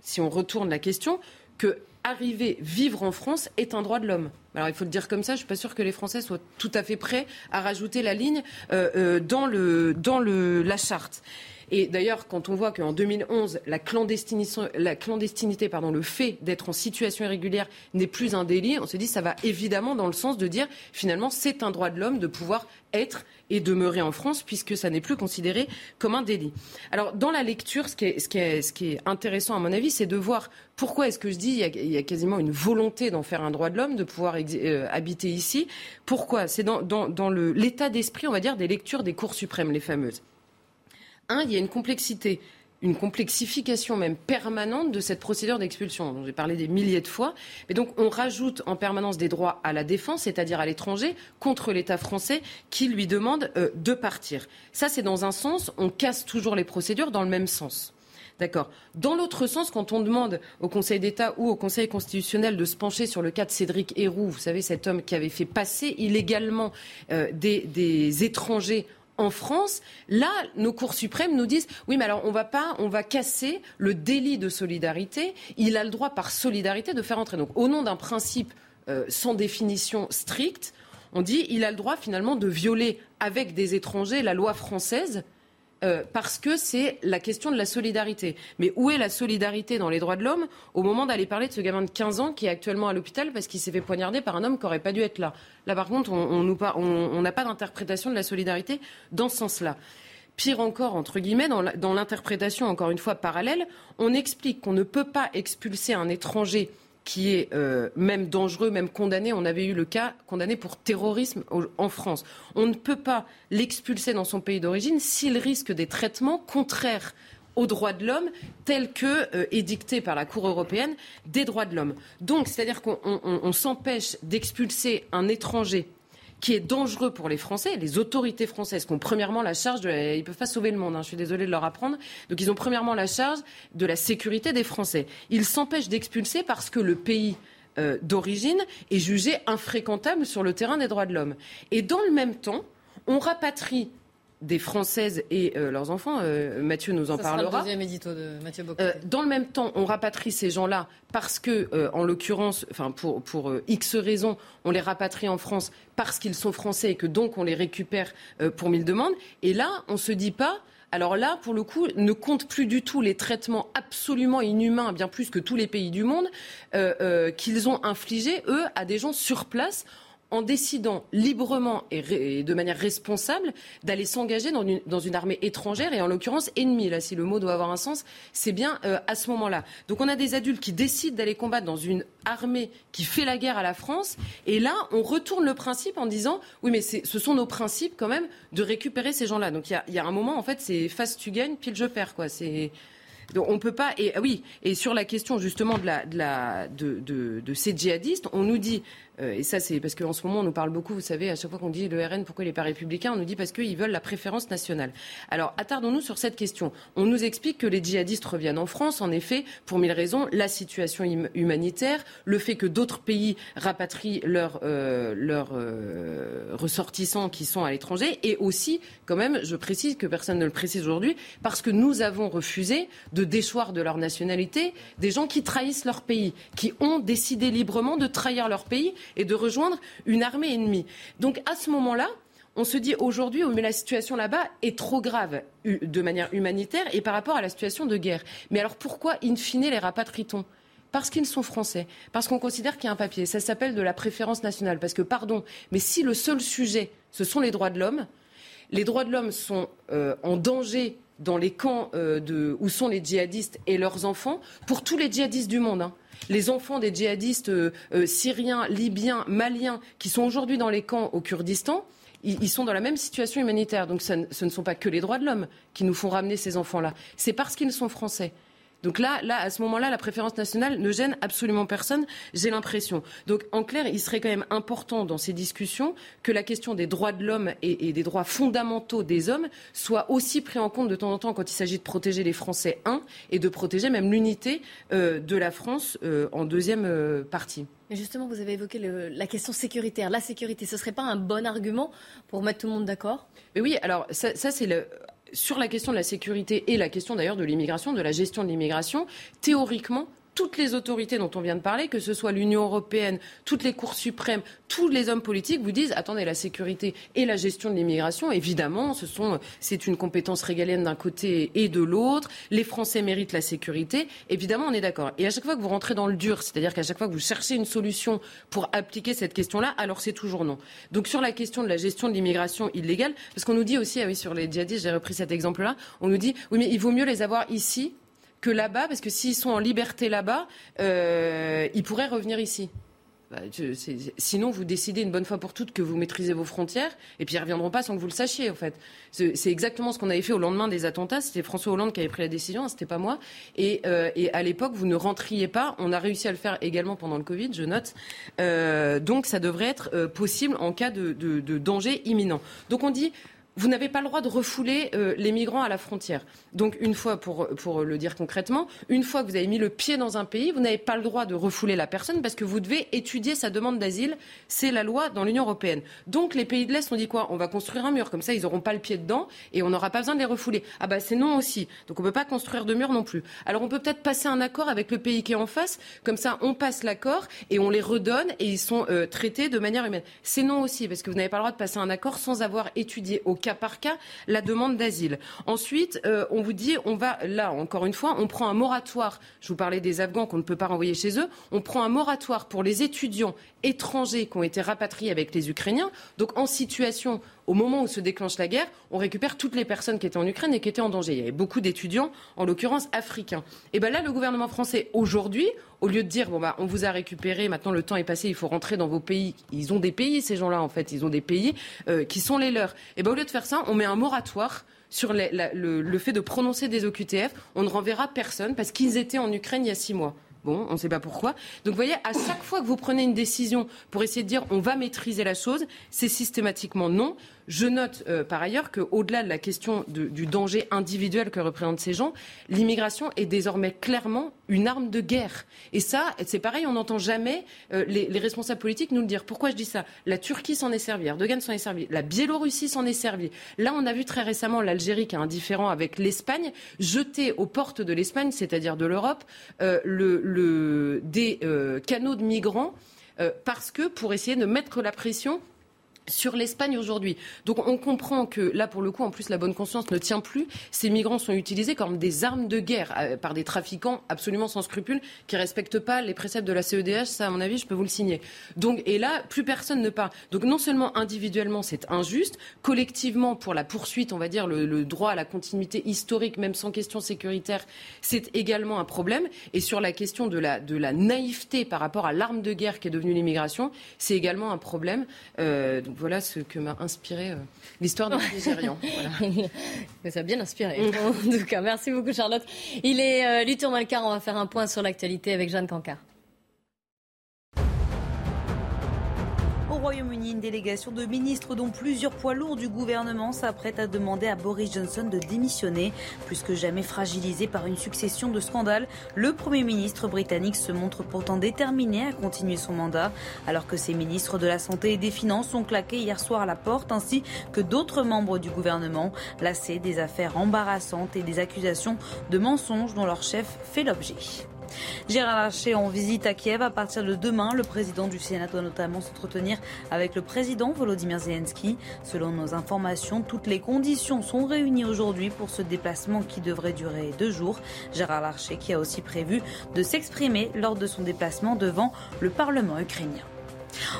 si on retourne la question, que arriver, vivre en France est un droit de l'homme. Alors il faut le dire comme ça, je ne suis pas sûre que les Français soient tout à fait prêts à rajouter la ligne dans, le, dans le, la charte. Et d'ailleurs, quand on voit qu'en 2011, la clandestinité, la clandestinité pardon, le fait d'être en situation irrégulière n'est plus un délit, on se dit ça va évidemment dans le sens de dire finalement c'est un droit de l'homme de pouvoir être et demeurer en France puisque ça n'est plus considéré comme un délit. Alors dans la lecture, ce qui est, intéressant à mon avis, c'est de voir pourquoi est-ce que je dis il y, a, quasiment une volonté d'en faire un droit de l'homme, de pouvoir euh, habiter ici. Pourquoi? C'est dans, dans, dans l'état d'esprit, on va dire, des lectures des cours suprêmes, les fameuses. Un, il y a une complexité une complexification même permanente de cette procédure d'expulsion, dont j'ai parlé des milliers de fois. Mais donc on rajoute en permanence des droits à la défense, c'est-à-dire à, l'étranger, contre l'État français qui lui demande euh, de partir. Ça, c'est dans un sens, on casse toujours les procédures dans le même sens. D'accord. Dans l'autre sens, quand on demande au Conseil d'État ou au Conseil constitutionnel de se pencher sur le cas de Cédric Héroux, vous savez, cet homme qui avait fait passer illégalement euh, des, des étrangers en France, là, nos cours suprêmes nous disent oui, mais alors on va pas, on va casser le délit de solidarité. Il a le droit par solidarité de faire entrer. Donc, au nom d'un principe euh, sans définition stricte, on dit il a le droit finalement de violer avec des étrangers la loi française euh, parce que c'est la question de la solidarité. Mais où est la solidarité dans les droits de l'homme au moment d'aller parler de ce gamin de 15 ans qui est actuellement à l'hôpital parce qu'il s'est fait poignarder par un homme qui n'aurait pas dû être là? Là, par contre, on n'a pas d'interprétation de la solidarité dans ce sens-là. Pire encore, entre guillemets, dans l'interprétation, encore une fois, parallèle, on explique qu'on ne peut pas expulser un étranger qui est euh, même dangereux, même condamné. On avait eu le cas condamné pour terrorisme en France. On ne peut pas l'expulser dans son pays d'origine s'il risque des traitements contraires aux droits de l'homme tels que euh, édictés par la Cour européenne des droits de l'homme. Donc, c'est-à-dire qu'on s'empêche d'expulser un étranger qui est dangereux pour les Français. Les autorités françaises qui ont premièrement la charge de Ils peuvent pas sauver le monde, hein, je suis désolée de leur apprendre. Donc ils ont premièrement la charge de la sécurité des Français. Ils s'empêchent d'expulser parce que le pays euh, d'origine est jugé infréquentable sur le terrain des droits de l'homme. Et dans le même temps, on rapatrie des Françaises et euh, leurs enfants. Euh, Mathieu nous en parlera. deuxième édito de Mathieu euh, dans le même temps, on rapatrie ces gens-là parce que, en l'occurrence, enfin pour, pour X raisons, on les rapatrie en France parce qu'ils sont français et que donc on les récupère pour mille demandes. Et là, on ne se dit pas. Alors là, pour le coup, ne compte plus du tout les traitements absolument inhumains, bien plus que tous les pays du monde, qu'ils ont infligés, eux, à des gens sur place en décidant librement et, de manière responsable d'aller s'engager dans une, armée étrangère et en l'occurrence ennemie. Là, si le mot doit avoir un sens, c'est bien euh, à ce moment-là. Donc on a des adultes qui décident d'aller combattre dans une armée qui fait la guerre à la France et là, on retourne le principe en disant oui, mais ce sont nos principes quand même de récupérer ces gens-là. Donc il y a, un moment, en fait, c'est face tu gagnes, pile je perds. quoi. C'est donc on peut pas. Et ah oui. Et sur la question justement de ces djihadistes, on nous dit et ça, c'est parce qu'en ce moment, on nous parle beaucoup, vous savez, à chaque fois qu'on dit le RN, pourquoi il n'est pas républicain, on nous dit parce qu'ils veulent la préférence nationale. Alors, attardons-nous sur cette question. On nous explique que les djihadistes reviennent en France, en effet, pour mille raisons, la situation humanitaire, le fait que d'autres pays rapatrient leurs, euh, leurs euh, ressortissants qui sont à l'étranger, et aussi, quand même, je précise que personne ne le précise aujourd'hui, parce que nous avons refusé de déchoir de leur nationalité des gens qui trahissent leur pays, qui ont décidé librement de trahir leur pays et de rejoindre une armée ennemie. Donc à ce moment-là, on se dit aujourd'hui, mais la situation là-bas est trop grave de manière humanitaire et par rapport à la situation de guerre. Mais alors pourquoi, in fine, les rapatrie-t-on parce qu'ils sont français, parce qu'on considère qu'il y a un papier. Ça s'appelle de la préférence nationale. Parce que, pardon, mais si le seul sujet, ce sont les droits de l'homme, les droits de l'homme sont euh, en danger dans les camps euh, où sont les djihadistes et leurs enfants, pour tous les djihadistes du monde. Hein les enfants des djihadistes euh, euh, syriens, libyens, maliens qui sont aujourd'hui dans les camps au Kurdistan, ils, sont dans la même situation humanitaire. Donc ce ne sont pas que les droits de l'homme qui nous font ramener ces enfants-là. C'est parce qu'ils sont français. Donc là, là, à ce moment-là, la préférence nationale ne gêne absolument personne, j'ai l'impression. Donc en clair, il serait quand même important dans ces discussions que la question des droits de l'homme et, des droits fondamentaux des hommes soit aussi pris en compte de temps en temps quand il s'agit de protéger les Français, un, et de protéger même l'unité euh, de la France euh, en deuxième euh, partie. Mais justement, vous avez évoqué la question sécuritaire. La sécurité, ce ne serait pas un bon argument pour mettre tout le monde d'accord? Oui, alors ça c'est le sur la question de la sécurité et la question d'ailleurs de l'immigration, de la gestion de l'immigration, théoriquement, toutes les autorités dont on vient de parler, que ce soit l'Union européenne, toutes les cours suprêmes, tous les hommes politiques vous disent attendez, la sécurité et la gestion de l'immigration, évidemment, ce sont, c'est une compétence régalienne d'un côté et de l'autre. Les Français méritent la sécurité. Évidemment, on est d'accord. Et à chaque fois que vous rentrez dans le dur, c'est-à-dire qu'à chaque fois que vous cherchez une solution pour appliquer cette question-là, alors c'est toujours non. Donc sur la question de la gestion de l'immigration illégale, parce qu'on nous dit aussi, ah oui, sur les djihadistes, j'ai repris cet exemple-là, on nous dit oui, mais il vaut mieux les avoir ici que là-bas, parce que s'ils sont en liberté là-bas, euh, ils pourraient revenir ici. Bah, sinon, vous décidez une bonne fois pour toutes que vous maîtrisez vos frontières, et puis ils ne reviendront pas sans que vous le sachiez, en fait. C'est exactement ce qu'on avait fait au lendemain des attentats. C'était François Hollande qui avait pris la décision, hein, c'était pas moi. Et, euh, à l'époque, vous ne rentriez pas. On a réussi à le faire également pendant le Covid, je note. Euh, donc, ça devrait être possible en cas de, de, de danger imminent. Donc, on dit vous n'avez pas le droit de refouler euh, les migrants à la frontière. Donc, une fois, pour, le dire concrètement, une fois que vous avez mis le pied dans un pays, vous n'avez pas le droit de refouler la personne parce que vous devez étudier sa demande d'asile. C'est la loi dans l'Union européenne. Donc, les pays de l'Est ont dit quoi? On va construire un mur. Comme ça, ils n'auront pas le pied dedans et on n'aura pas besoin de les refouler. Ah bah, c'est non aussi. Donc, on ne peut pas construire de mur non plus. Alors, on peut peut-être passer un accord avec le pays qui est en face. Comme ça, on passe l'accord et on les redonne et ils sont euh, traités de manière humaine. C'est non aussi parce que vous n'avez pas le droit de passer un accord sans avoir étudié au cas par cas la demande d'asile. Ensuite, euh, on vous dit, on va, là, encore une fois, on prend un moratoire. Je vous parlais des Afghans qu'on ne peut pas renvoyer chez eux. On prend un moratoire pour les étudiants étrangers qui ont été rapatriés avec les Ukrainiens. Donc, en situation au moment où se déclenche la guerre, on récupère toutes les personnes qui étaient en Ukraine et qui étaient en danger. Il y avait beaucoup d'étudiants, en l'occurrence africains. Et bien là, le gouvernement français, aujourd'hui, au lieu de dire bon bah on vous a récupéré, maintenant le temps est passé, il faut rentrer dans vos pays. Ils ont des pays ces gens-là en fait, ils ont des pays euh, qui sont les leurs. Et ben au lieu de faire ça, on met un moratoire sur le, le, fait de prononcer des OQTF. On ne renverra personne parce qu'ils étaient en Ukraine il y a six mois. Bon, on ne sait pas pourquoi. Donc vous voyez, à chaque fois que vous prenez une décision pour essayer de dire on va maîtriser la chose, c'est systématiquement non. Je note euh, par ailleurs qu'au-delà de la question du danger individuel que représentent ces gens, l'immigration est désormais clairement une arme de guerre. Et ça, c'est pareil, on n'entend jamais euh, les, responsables politiques nous le dire. Pourquoi je dis ça? La Turquie s'en est servie, Erdogan s'en est servi, la Biélorussie s'en est servie. Là, on a vu très récemment l'Algérie, qui est indifférent avec l'Espagne, jeter aux portes de l'Espagne, c'est-à-dire de l'Europe, euh, des canaux de migrants parce que pour essayer de mettre la pression sur l'Espagne aujourd'hui. Donc on comprend que là, pour le coup, en plus, la bonne conscience ne tient plus. Ces migrants sont utilisés comme des armes de guerre euh, par des trafiquants absolument sans scrupules qui respectent pas les préceptes de la CEDH. Ça, à mon avis, je peux vous le signer. Donc, et là, plus personne ne part. Donc non seulement individuellement, c'est injuste, collectivement, pour la poursuite, on va dire, le, droit à la continuité historique, même sans question sécuritaire, c'est également un problème. Et sur la question de la, de la naïveté par rapport à l'arme de guerre qui est devenue l'immigration, c'est également un problème. Euh, voilà ce que m'a inspiré euh, l'histoire des Nigérians. Mais ça a bien inspiré. En tout cas, merci beaucoup Charlotte. Il est euh, 8 h quart, on va faire un point sur l'actualité avec Jeanne Cancard. Royaume-Uni, une délégation de ministres dont plusieurs poids lourds du gouvernement s'apprête à demander à Boris Johnson de démissionner. Plus que jamais fragilisé par une succession de scandales, le Premier ministre britannique se montre pourtant déterminé à continuer son mandat, alors que ses ministres de la Santé et des Finances ont claqué hier soir à la porte, ainsi que d'autres membres du gouvernement, lassés des affaires embarrassantes et des accusations de mensonges dont leur chef fait l'objet. Gérard Larcher en visite à Kiev à partir de demain. Le président du Sénat doit notamment s'entretenir avec le président Volodymyr Zelensky. Selon nos informations, toutes les conditions sont réunies aujourd'hui pour ce déplacement qui devrait durer deux jours. Gérard Larcher qui a aussi prévu de s'exprimer lors de son déplacement devant le Parlement ukrainien.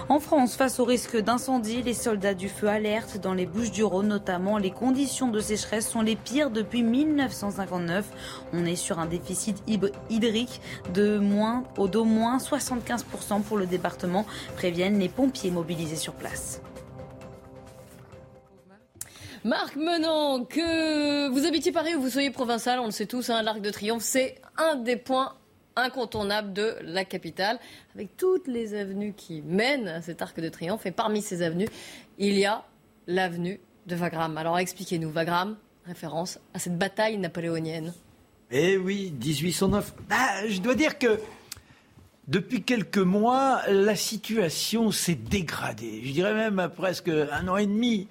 En France, face au risque d'incendie, les soldats du feu alertent dans les Bouches du Rhône notamment. Les conditions de sécheresse sont les pires depuis 1959. On est sur un déficit hydrique de moins, d'au moins 75% pour le département, préviennent les pompiers mobilisés sur place. Marc Menon, que vous habitiez Paris ou vous soyez provincial, on le sait tous, hein, l'Arc de Triomphe, c'est un des points incontournable de la capitale, avec toutes les avenues qui mènent à cet arc de triomphe. Et parmi ces avenues, il y a l'avenue de Wagram. Alors expliquez-nous, Wagram, référence à cette bataille napoléonienne. Eh oui, 1809. Bah, je dois dire que depuis quelques mois, la situation s'est dégradée. Je dirais même presque un an et demi.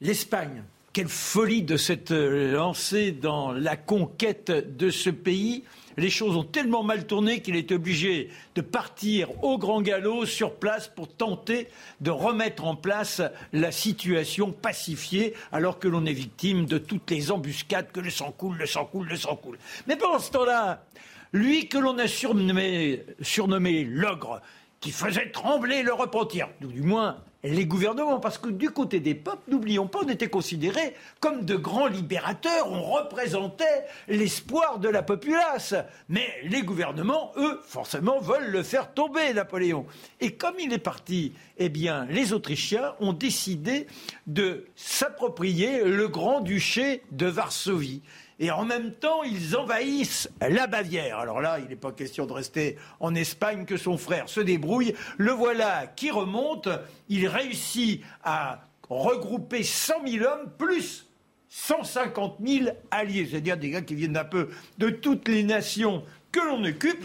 L'Espagne quelle folie de s'être lancé dans la conquête de ce pays les choses ont tellement mal tourné qu'il est obligé de partir au grand galop sur place pour tenter de remettre en place la situation pacifiée alors que l'on est victime de toutes les embuscades que le sang coule, le sang coule, le sang coule. Mais pendant ce temps-là, lui que l'on a surnommé, l'ogre, qui faisait trembler le repentir, du moins les gouvernements, parce que du côté des peuples, n'oublions pas, on était considérés comme de grands libérateurs, on représentait l'espoir de la populace. Mais les gouvernements, eux, forcément, veulent le faire tomber, Napoléon. Et comme il est parti, eh bien, les Autrichiens ont décidé de s'approprier le grand-duché de Varsovie et en même temps, ils envahissent la Bavière. Alors là, il n'est pas question de rester en Espagne que son frère se débrouille. Le voilà qui remonte. Il réussit à regrouper 100 000 hommes plus 150 000 alliés, c'est-à-dire des gars qui viennent un peu de toutes les nations que l'on occupe.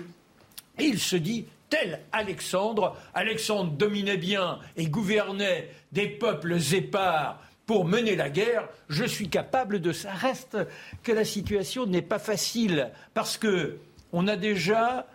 Et il se dit, tel Alexandre, Alexandre dominait bien et gouvernait des peuples épars pour mener la guerre, je suis capable de ça. Reste que la situation n'est pas facile parce que on a déjà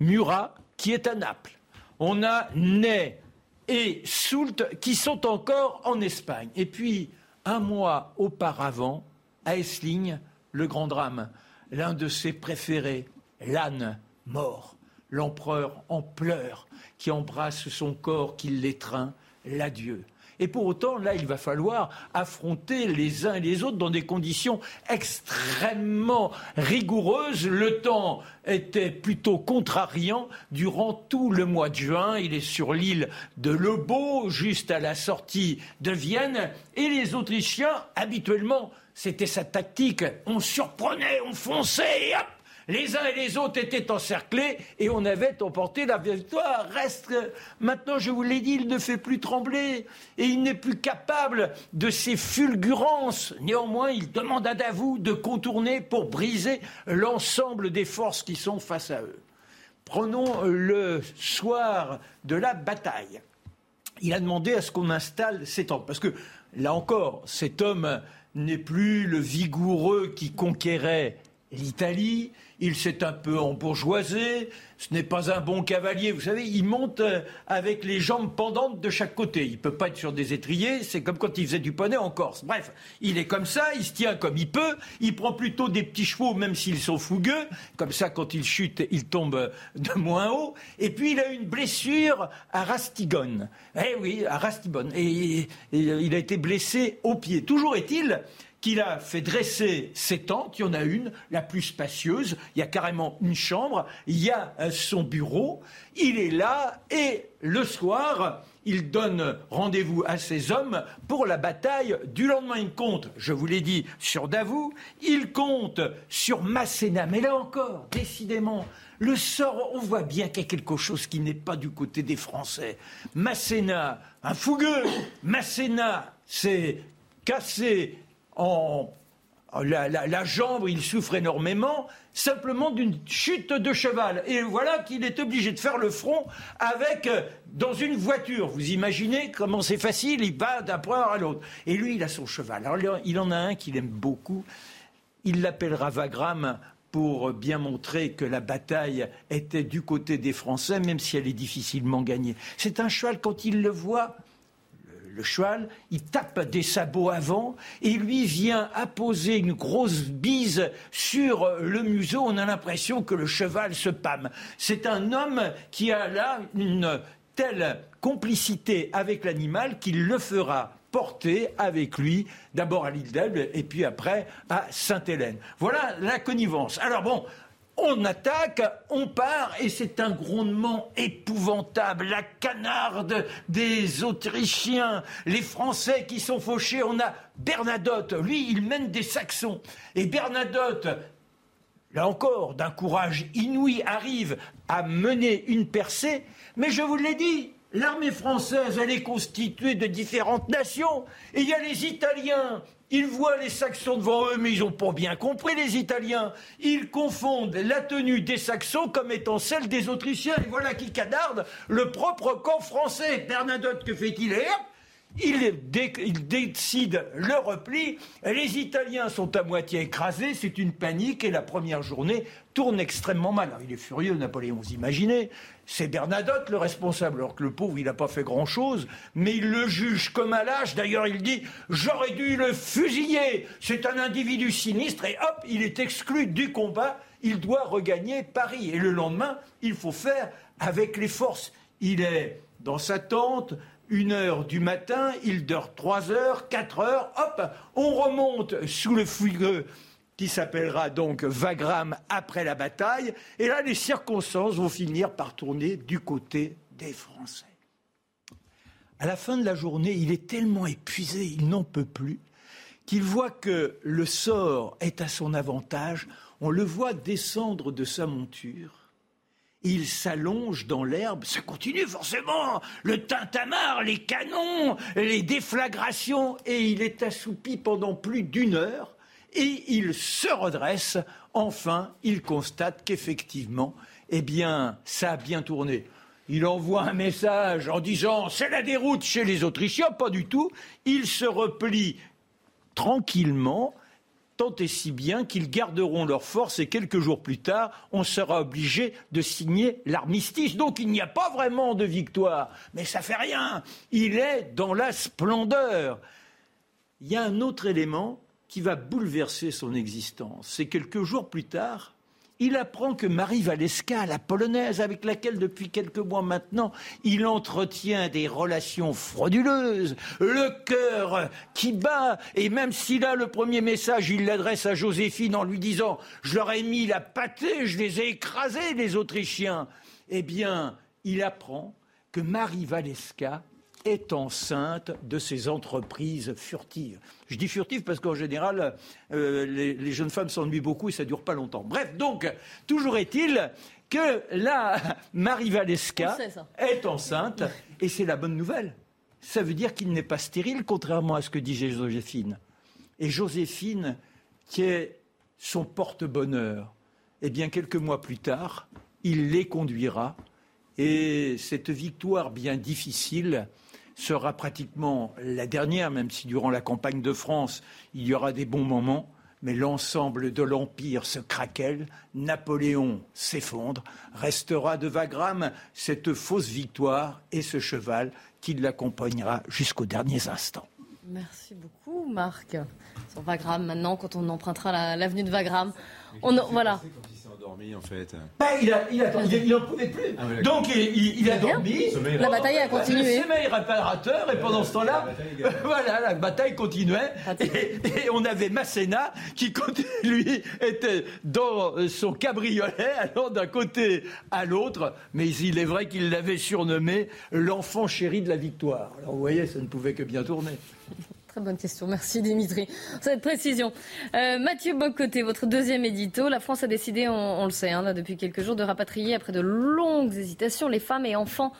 Murat qui est à Naples. On a Ney et Soult qui sont encore en Espagne. Et puis, un mois auparavant, à Essling, le grand drame, l'un de ses préférés, l'âne, mort, l'empereur en pleurs, qui embrasse son corps, qui l'étreint, l'adieu. Et pour autant, là, il va falloir affronter les uns et les autres dans des conditions extrêmement rigoureuses. Le temps était plutôt contrariant durant tout le mois de juin. Il est sur l'île de Lebo, juste à la sortie de Vienne. Et les Autrichiens, habituellement, c'était sa tactique. On surprenait, on fonçait, et hop les uns et les autres étaient encerclés et on avait emporté la victoire. Reste, maintenant je vous l'ai dit, il ne fait plus trembler et il n'est plus capable de ces fulgurances. Néanmoins, il demande à Davout de contourner pour briser l'ensemble des forces qui sont face à eux. Prenons le soir de la bataille. Il a demandé à ce qu'on installe cet homme. Parce que, là encore, cet homme n'est plus le vigoureux qui conquérait l'Italie, il s'est un peu embourgeoisé, ce n'est pas un bon cavalier. Vous savez, il monte euh, avec les jambes pendantes de chaque côté. Il ne peut pas être sur des étriers, c'est comme quand il faisait du poney en Corse. Bref, il est comme ça, il se tient comme il peut, il prend plutôt des petits chevaux, même s'ils sont fougueux. Comme ça, quand il chute, il tombe de moins haut. Et puis, il a une blessure à Rastigone. Eh oui, à Rastigone. et il a été blessé au pied. Toujours est-il qu'il a fait dresser ses tentes. Il y en a une, la plus spacieuse. Il y a carrément une chambre. Il y a euh, son bureau. Il est là et le soir, il donne rendez-vous à ses hommes pour la bataille du lendemain. Il compte, je vous l'ai dit, sur Davout. Il compte sur Masséna. Mais là encore, décidément, le sort, on voit bien qu'il y a quelque chose qui n'est pas du côté des Français. Masséna, un fougueux. Masséna, c'est cassé la, jambe, il souffre énormément, simplement d'une chute de cheval. Et voilà qu'il est obligé de faire le front avec, euh, dans une voiture. Vous imaginez comment c'est facile, il va d'un point à l'autre. Et lui, il a son cheval. Alors, il en a un qu'il aime beaucoup. Il l'appellera Vagram pour bien montrer que la bataille était du côté des Français, même si elle est difficilement gagnée. C'est un cheval, quand il le voit, le cheval, il tape des sabots avant et lui vient apposer une grosse bise sur le museau. On a l'impression que le cheval se pâme. C'est un homme qui a là une telle complicité avec l'animal qu'il le fera porter avec lui, d'abord à l'île d'Elbe et puis après à Sainte-Hélène. Voilà la connivence. Alors bon, on attaque, on part, et c'est un grondement épouvantable. La canarde des Autrichiens, les Français qui sont fauchés. On a Bernadotte, lui, il mène des Saxons. Et Bernadotte, là encore, d'un courage inouï, arrive à mener une percée. Mais je vous l'ai dit, l'armée française, elle est constituée de différentes nations. Il y a les Italiens ils voient les Saxons devant eux, mais ils n'ont pas bien compris, les Italiens. Ils confondent la tenue des Saxons comme étant celle des Autrichiens. Et voilà qui canarde le propre camp français. Bernadotte, que fait-il ils, décident le repli. Les Italiens sont à moitié écrasés, c'est une panique et la première journée tourne extrêmement mal. il est furieux, Napoléon, vous imaginez c'est Bernadotte le responsable, alors que le pauvre, il n'a pas fait grand-chose, mais il le juge comme un lâche. D'ailleurs, il dit J'aurais dû le fusiller. C'est un individu sinistre, et hop, il est exclu du combat. Il doit regagner Paris. Et le lendemain, il faut faire avec les forces. Il est dans sa tente, une heure du matin, il dort trois heures, quatre heures, hop, on remonte sous le fougueux s'appellera donc Wagram après la bataille. Et là, les circonstances vont finir par tourner du côté des Français. À la fin de la journée, il est tellement épuisé, il n'en peut plus, qu'il voit que le sort est à son avantage. On le voit descendre de sa monture. Il s'allonge dans l'herbe, ça continue forcément, le tintamarre, les canons, les déflagrations, et il est assoupi pendant plus d'une heure et il se redresse. Enfin, il constate qu'effectivement, eh bien, ça a bien tourné. Il envoie un message en disant c'est la déroute chez les Autrichiens, pas du tout. Il se replie tranquillement, tant et si bien qu'ils garderont leur force et quelques jours plus tard, on sera obligé de signer l'armistice. Donc il n'y a pas vraiment de victoire, mais ça fait rien. Il est dans la splendeur. Il y a un autre élément qui va bouleverser son existence. C'est quelques jours plus tard, il apprend que Marie Valeska, la polonaise avec laquelle depuis quelques mois maintenant il entretient des relations frauduleuses, le cœur qui bat, et même s'il a le premier message, il l'adresse à Joséphine en lui disant Je leur ai mis la pâtée, je les ai écrasés, les Autrichiens. Eh bien, il apprend que Marie Valeska est enceinte de ces entreprises furtives. Je dis furtives parce qu'en général, euh, les, jeunes femmes s'ennuient beaucoup et ça ne dure pas longtemps. Bref, donc, toujours est-il que la Marie Valeska est enceinte et c'est la bonne nouvelle. Ça veut dire qu'il n'est pas stérile, contrairement à ce que disait Joséphine. Et Joséphine, qui est son porte-bonheur, eh bien, quelques mois plus tard, il les conduira. Et cette victoire bien difficile, sera pratiquement la dernière, même si durant la campagne de France, il y aura des bons moments. Mais l'ensemble de l'Empire se craquelle, Napoléon s'effondre, restera de Wagram cette fausse victoire et ce cheval qui l'accompagnera jusqu'aux derniers instants. Merci beaucoup, Marc. Sur Wagram, maintenant, quand on empruntera l'avenue de Wagram, on, voilà en fait bah, il, a, il, a, il, en pouvait plus. Ah Donc il, a dormi. La bataille a continué. Sommeil réparateur et pendant ce temps-là, voilà, la bataille continuait. Et, on avait Masséna qui, lui, était dans son cabriolet, allant d'un côté à l'autre. Mais il est vrai qu'il l'avait surnommé l'enfant chéri de la victoire. Alors vous voyez, ça ne pouvait que bien tourner. Très bonne question. Merci Dimitri. Cette précision. Euh, Mathieu Bocoté, votre deuxième édito. La France a décidé, on, le sait, hein, depuis quelques jours, de rapatrier après de longues hésitations les femmes et enfants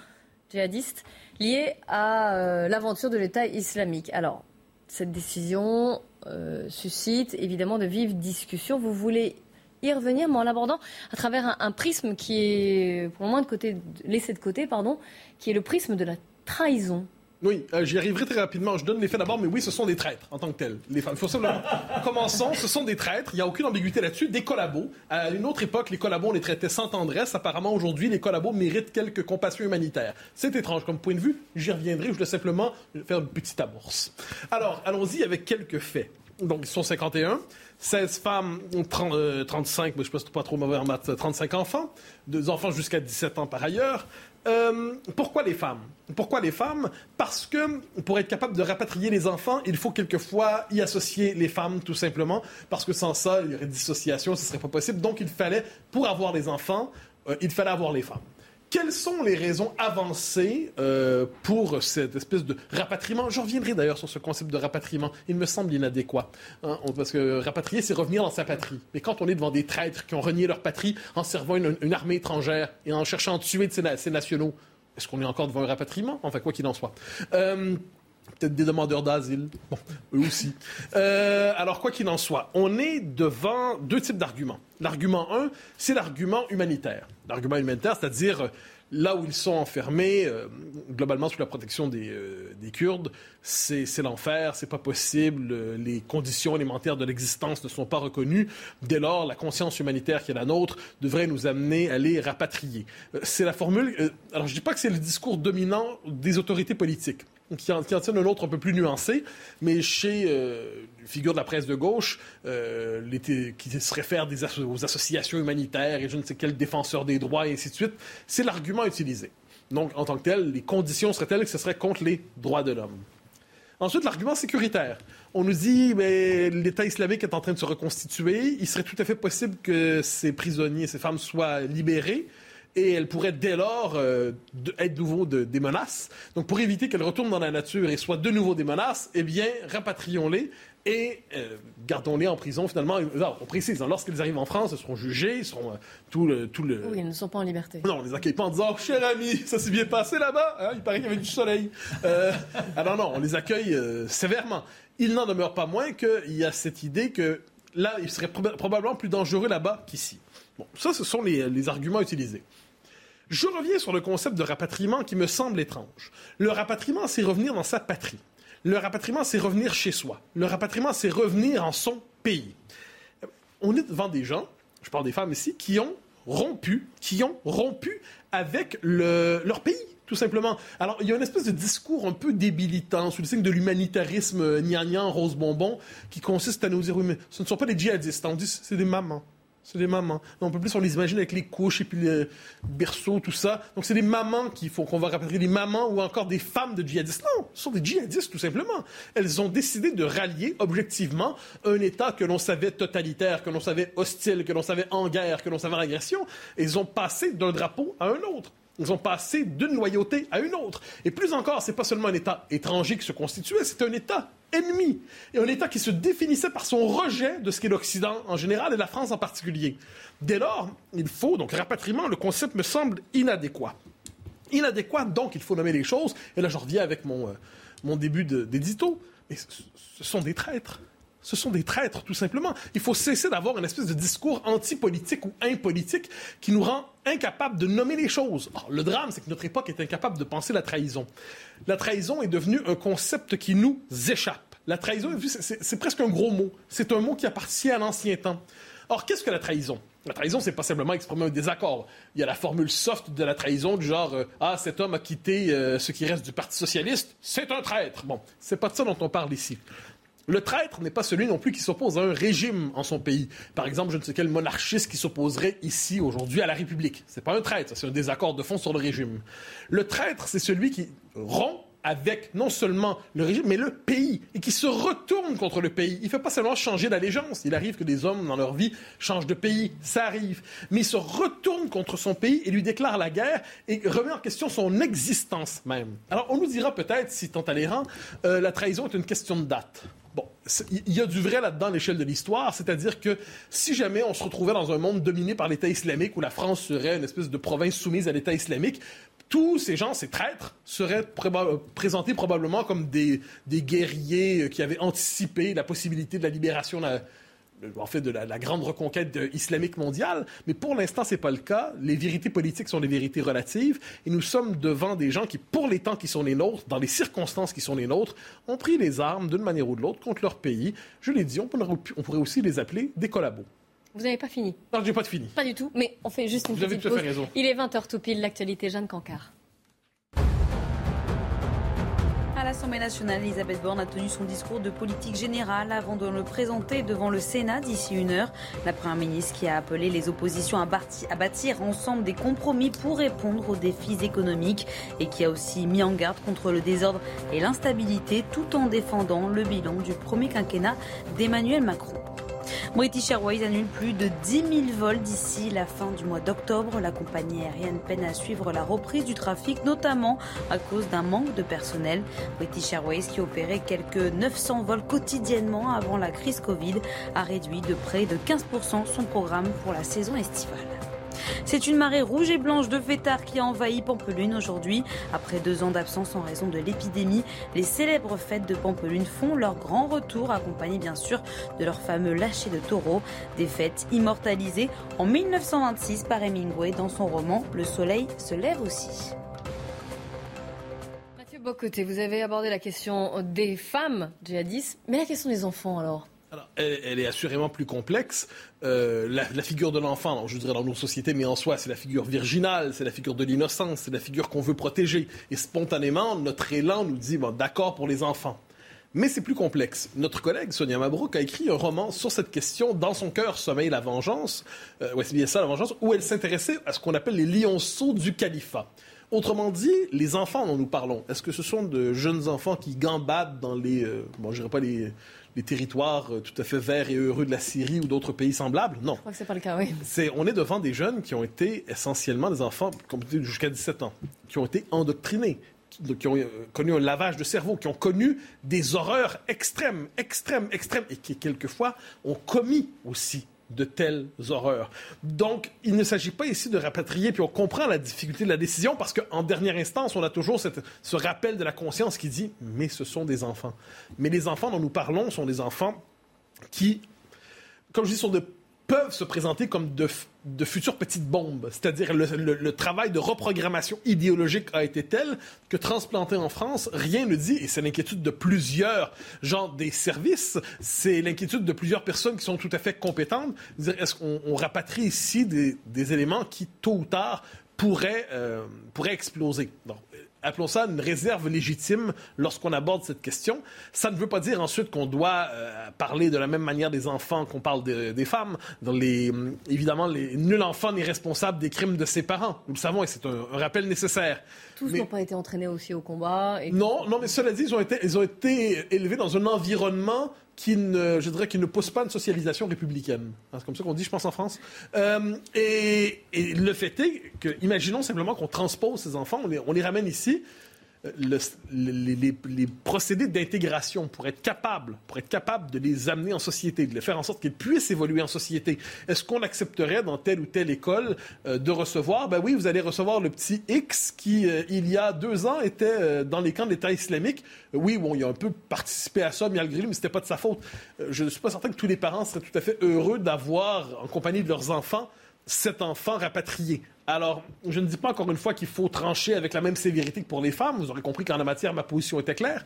djihadistes liés à euh, l'aventure de l'État islamique. Alors, cette décision euh, suscite évidemment de vives discussions. Vous voulez y revenir, mais en l'abordant à travers un, un, prisme qui est, pour le moins, de côté, laissé de côté, pardon, qui est le prisme de la trahison. Oui, euh, j'y arriverai très rapidement. Je donne les faits d'abord, mais oui, ce sont des traîtres en tant que tels. Les femmes. Faut simplement... Commençons, ce sont des traîtres. Il n'y a aucune ambiguïté là-dessus. Des collabos. À une autre époque, les collabos, on les traitait sans tendresse. Apparemment, aujourd'hui, les collabos méritent quelques compassions humanitaires. C'est étrange comme point de vue. J'y reviendrai. Je voulais simplement faire une petite amorce. Alors, allons-y avec quelques faits. Donc, ils sont 51. 16 femmes, 30, 35, mais je ne pas trop mauvais en maths, 35 enfants, deux enfants jusqu'à 17 ans par ailleurs. Euh, pourquoi les femmes? Pourquoi les femmes? Parce que pour être capable de rapatrier les enfants, il faut quelquefois y associer les femmes, tout simplement, parce que sans ça, il y aurait dissociation, ce ne serait pas possible. Donc il fallait, pour avoir les enfants, euh, il fallait avoir les femmes. Quelles sont les raisons avancées euh, pour cette espèce de rapatriement? Je reviendrai d'ailleurs sur ce concept de rapatriement. Il me semble inadéquat. Hein, parce que rapatrier, c'est revenir dans sa patrie. Mais quand on est devant des traîtres qui ont renié leur patrie en servant une, armée étrangère et en cherchant à tuer ses, nationaux, est-ce qu'on est encore devant un rapatriement? Enfin, quoi qu'il en soit. Euh, peut-être des demandeurs d'asile. Bon, eux aussi. Euh, alors, quoi qu'il en soit, on est devant deux types d'arguments. L'argument 1, c'est l'argument humanitaire. L'argument humanitaire, c'est-à-dire Là où ils sont enfermés, euh, globalement sous la protection des, euh, des Kurdes, c'est l'enfer, c'est pas possible, les conditions élémentaires de l'existence ne sont pas reconnues. Dès lors, la conscience humanitaire qui est la nôtre devrait nous amener à les rapatrier. c'est la formule. alors, je dis pas que c'est le discours dominant des autorités politiques qui en, tiennent un autre un peu plus nuancé, mais chez euh, figures de la presse de gauche, euh, qui se réfèrent des aux associations humanitaires et je ne sais quel défenseur des droits et ainsi de suite, c'est l'argument utilisé. Donc, en tant que tel, les conditions seraient telles que ce serait contre les droits de l'homme. Ensuite, l'argument sécuritaire. On nous dit, mais l'État islamique est en train de se reconstituer. Il serait tout à fait possible que ces prisonniers, ces femmes soient libérés et elle pourrait dès lors euh, être de nouveau des menaces. Donc pour éviter qu'elles retournent dans la nature et soient de nouveau des menaces, eh bien, rapatrions-les et euh, gardons-les en prison finalement. on précise, hein, lorsqu'ils arrivent en France, ils seront jugés, ils seront euh, tout, le, tout le... Oui, ils ne sont pas en liberté. Non, on les accueille pas en disant oh, cher ami, ça s'est bien passé là-bas hein, Il paraît qu'il y avait du soleil. Euh, alors non, on les accueille sévèrement. Il n'en demeure pas moins qu'il y a cette idée que là, il serait probablement plus dangereux là-bas qu'ici. Bon, ça, ce sont les arguments utilisés. Je reviens sur le concept de rapatriement qui me semble étrange. Le rapatriement, c'est revenir dans sa patrie. Le rapatriement, c'est revenir chez soi. Le rapatriement, c'est revenir en son pays. On est devant des gens, je parle des femmes ici, qui ont rompu, qui ont rompu avec leur pays tout simplement. Alors, il y a une espèce de discours un peu débilitant sous le signe de l'humanitarisme gnangnan, rose bonbon, qui consiste à nous dire, oui, mais ce ne sont pas des djihadistes, on dit c'est des mamans. C'est des mamans. On peut plus, on les imagine avec les couches et puis le berceau, tout ça. Donc, c'est des mamans qu'il faut qu'on va rapatrier, des mamans ou encore des femmes de djihadistes. Non, ce sont des djihadistes, tout simplement. Elles ont décidé de rallier objectivement un État que l'on savait totalitaire, que l'on savait hostile, que l'on savait en guerre, que l'on savait en agression. Et ils ont passé d'un drapeau à un autre. Ils ont passé d'une loyauté à une autre. Et plus encore, c'est pas seulement un État étranger qui se constituait, c'est un État ennemi. Et un État qui se définissait par son rejet de ce qu'est l'Occident en général et la France en particulier. Dès lors, il faut, donc rapatriement, le concept me semble inadéquat. Inadéquat, donc il faut nommer les choses. Et là, je reviens avec mon, euh, mon début d'édito. Mais ce sont des traîtres. Ce sont des traîtres, tout simplement. Il faut cesser d'avoir une espèce de discours anti-politique ou impolitique qui nous rend incapables de nommer les choses. le drame, c'est que notre époque est incapable de penser la trahison. La trahison est devenue un concept qui nous échappe. La trahison, c'est presque un gros mot. C'est un mot qui appartient à l'ancien temps. Or, qu'est-ce que la trahison? La trahison, c'est pas simplement exprimer un désaccord. Il y a la formule soft de la trahison, du genre euh, Ah, cet homme a quitté euh, ce qui reste du Parti socialiste, c'est un traître. Bon, c'est pas de ça dont on parle ici. Le traître n'est pas celui non plus qui s'oppose à un régime en son pays. Par exemple, je ne sais quel monarchiste qui s'opposerait ici aujourd'hui à la République. C'est pas un traître, c'est un désaccord de fond sur le régime. Le traître, c'est celui qui rompt avec non seulement le régime, mais le pays, et qui se retourne contre le pays. Il ne fait pas seulement changer d'allégeance. Il arrive que des hommes, dans leur vie, changent de pays. Ça arrive. Mais il se retourne contre son pays et lui déclare la guerre et remet en question son existence même. Alors, on nous dira peut-être, si tant à la trahison est une question de date. Bon, il y a du vrai là-dedans à l'échelle de l'histoire, c'est-à-dire que si jamais on se retrouvait dans un monde dominé par l'État islamique, où la France serait une espèce de province soumise à l'État islamique, tous ces gens, ces traîtres, seraient présentés probablement comme des, des, guerriers qui avaient anticipé la possibilité de la libération en fait, de la, grande reconquête islamique mondiale. Mais pour l'instant, ce n'est pas le cas. Les vérités politiques sont des vérités relatives. Et nous sommes devant des gens qui, pour les temps qui sont les nôtres, dans les circonstances qui sont les nôtres, ont pris les armes d'une manière ou de l'autre contre leur pays. Je l'ai dit, on pourrait, on pourrait aussi les appeler des collabos. Vous n'avez pas fini Non, j'ai pas fini. Pas du tout, mais on fait juste une Vous petite avez tout à fait raison. Il est 20h tout pile, l'actualité Jeanne Cancard. À l'Assemblée nationale, Elisabeth Borne a tenu son discours de politique générale avant de le présenter devant le Sénat d'ici une heure. La Première ministre qui a appelé les oppositions à, à bâtir ensemble des compromis pour répondre aux défis économiques et qui a aussi mis en garde contre le désordre et l'instabilité tout en défendant le bilan du premier quinquennat d'Emmanuel Macron. British Airways annule plus de 10 000 vols d'ici la fin du mois d'octobre. La compagnie aérienne peine à suivre la reprise du trafic, notamment à cause d'un manque de personnel. British Airways, qui opérait quelques 900 vols quotidiennement avant la crise Covid, a réduit de près de 15% son programme pour la saison estivale. C'est une marée rouge et blanche de fêtards qui a envahi Pampelune aujourd'hui. Après deux ans d'absence en raison de l'épidémie, les célèbres fêtes de Pampelune font leur grand retour, accompagnés bien sûr de leur fameux lâcher de taureau. Des fêtes immortalisées en 1926 par Hemingway dans son roman Le soleil se lève aussi. Mathieu Bocoté, vous avez abordé la question des femmes djihadistes, mais la question des enfants alors? Elle, est assurément plus complexe. Euh, la, figure de l'enfant, je dirais dans nos sociétés, mais en soi, c'est la figure virginale, c'est la figure de l'innocence, c'est la figure qu'on veut protéger. Et spontanément, notre élan nous dit, bon, d'accord pour les enfants. Mais c'est plus complexe. Notre collègue Sonia Mabrouk a écrit un roman sur cette question, Dans son cœur sommeille la vengeance, euh, ouais, c'est bien ça la vengeance, où elle s'intéressait à ce qu'on appelle les lionceaux du califat. Autrement dit, les enfants dont nous parlons, est-ce que ce sont de jeunes enfants qui gambadent dans les, euh, bon, je dirais pas les, les territoires euh, tout à fait verts et heureux de la Syrie ou d'autres pays semblables? Non. Je crois que c'est pas le cas, oui. C'est, on est devant des jeunes qui ont été essentiellement des enfants, jusqu'à 17 ans, qui ont été endoctrinés, qui ont euh, connu un lavage de cerveau, qui ont connu des horreurs extrêmes, extrêmes, extrêmes, et qui, quelquefois, ont commis aussi de telles horreurs. Donc, il ne s'agit pas ici de rapatrier, puis on comprend la difficulté de la décision, parce qu'en dernière instance, on a toujours ce rappel de la conscience qui dit, mais ce sont des enfants. Mais les enfants dont nous parlons sont des enfants qui, comme je dis, sont de peuvent se présenter comme de, futures petites bombes. C'est-à-dire le, travail de reprogrammation idéologique a été tel que transplanté en France, rien ne dit, et c'est l'inquiétude de plusieurs gens des services, c'est l'inquiétude de plusieurs personnes qui sont tout à fait compétentes. Est-ce qu'on rapatrie ici des, des, éléments qui, tôt ou tard, pourraient, euh, pourraient exploser? Appelons ça une réserve légitime lorsqu'on aborde cette question. Ça ne veut pas dire ensuite qu'on doit euh, parler de la même manière des enfants qu'on parle des femmes. Dans les, hum, évidemment, les, nul enfant n'est responsable des crimes de ses parents. Nous le savons et c'est un, rappel nécessaire. Tous n'ont pas été entraînés aussi au combat. Non, non, mais cela dit, ils ont été, ils ont été élevés dans un environnement qui ne, je dirais, qui ne pousse pas une socialisation républicaine. C'est comme ça qu'on dit, je pense, en France. Euh, et, le fait est que, imaginons simplement qu'on transpose ces enfants, on les ramène ici, le, les, procédés d'intégration pour être capable, pour être capable de les amener en société, de les faire en sorte qu'ils puissent évoluer en société. Est-ce qu'on accepterait dans telle ou telle école euh, de recevoir, ben oui, vous allez recevoir le petit X qui, euh, il y a deux ans, était euh, dans les camps de l'État islamique. oui, bon, il a un peu participé à ça malgré lui, mais c'était pas de sa faute. je ne suis pas certain que tous les parents seraient tout à fait heureux d'avoir, en compagnie de leurs enfants, cet enfant rapatrié. Alors, je ne dis pas encore une fois qu'il faut trancher avec la même sévérité que pour les femmes. Vous aurez compris qu'en la matière, ma position était claire.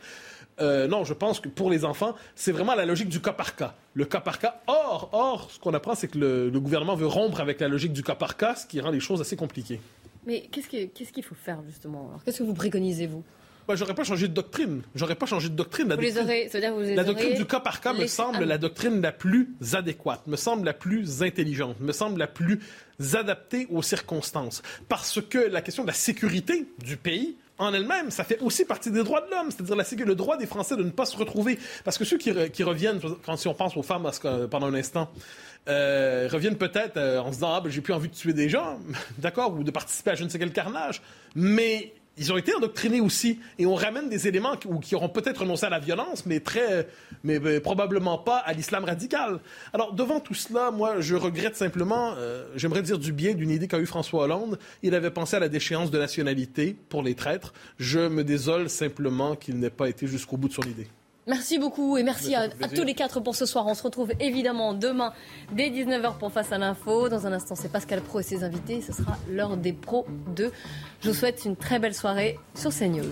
Euh, non, je pense que pour les enfants, c'est vraiment la logique du cas par cas. Le cas par cas. Or, or ce qu'on apprend, c'est que le, gouvernement veut rompre avec la logique du cas par cas, ce qui rend les choses assez compliquées. Mais qu'est-ce qu'il faut faire, justement? Qu'est-ce que vous préconisez, vous? Bah, j'aurais pas changé de doctrine. J'aurais pas changé de doctrine. La vous doctrine, les aurez, vous les la doctrine du cas par cas me semble la doctrine la plus adéquate, me semble la plus intelligente, me semble la plus adaptée aux circonstances. Parce que la question de la sécurité du pays, en elle-même, ça fait aussi partie des droits de l'homme, c'est-à-dire le droit des Français de ne pas se retrouver. Parce que ceux qui, qui reviennent, quand si on pense aux femmes pendant un instant, euh, reviennent peut-être euh, en se disant ah ben j'ai plus envie de tuer des gens, d'accord, ou de participer à je ne sais quel carnage, mais ils ont été endoctrinés aussi. Et on ramène des éléments qui, auront peut-être renoncé à la violence, mais, très, mais, probablement pas à l'islam radical. Alors, devant tout cela, moi, je regrette simplement, euh, j'aimerais dire du bien d'une idée qu'a eu François Hollande. Il avait pensé à la déchéance de nationalité pour les traîtres. Je me désole simplement qu'il n'ait pas été jusqu'au bout de son idée. Merci beaucoup et merci à, tous les quatre pour ce soir. On se retrouve évidemment demain dès 19h pour Face à l'info. Dans un instant, c'est Pascal Pro et ses invités. Ce sera l'heure des pros 2. Je vous souhaite une très belle soirée sur CNews.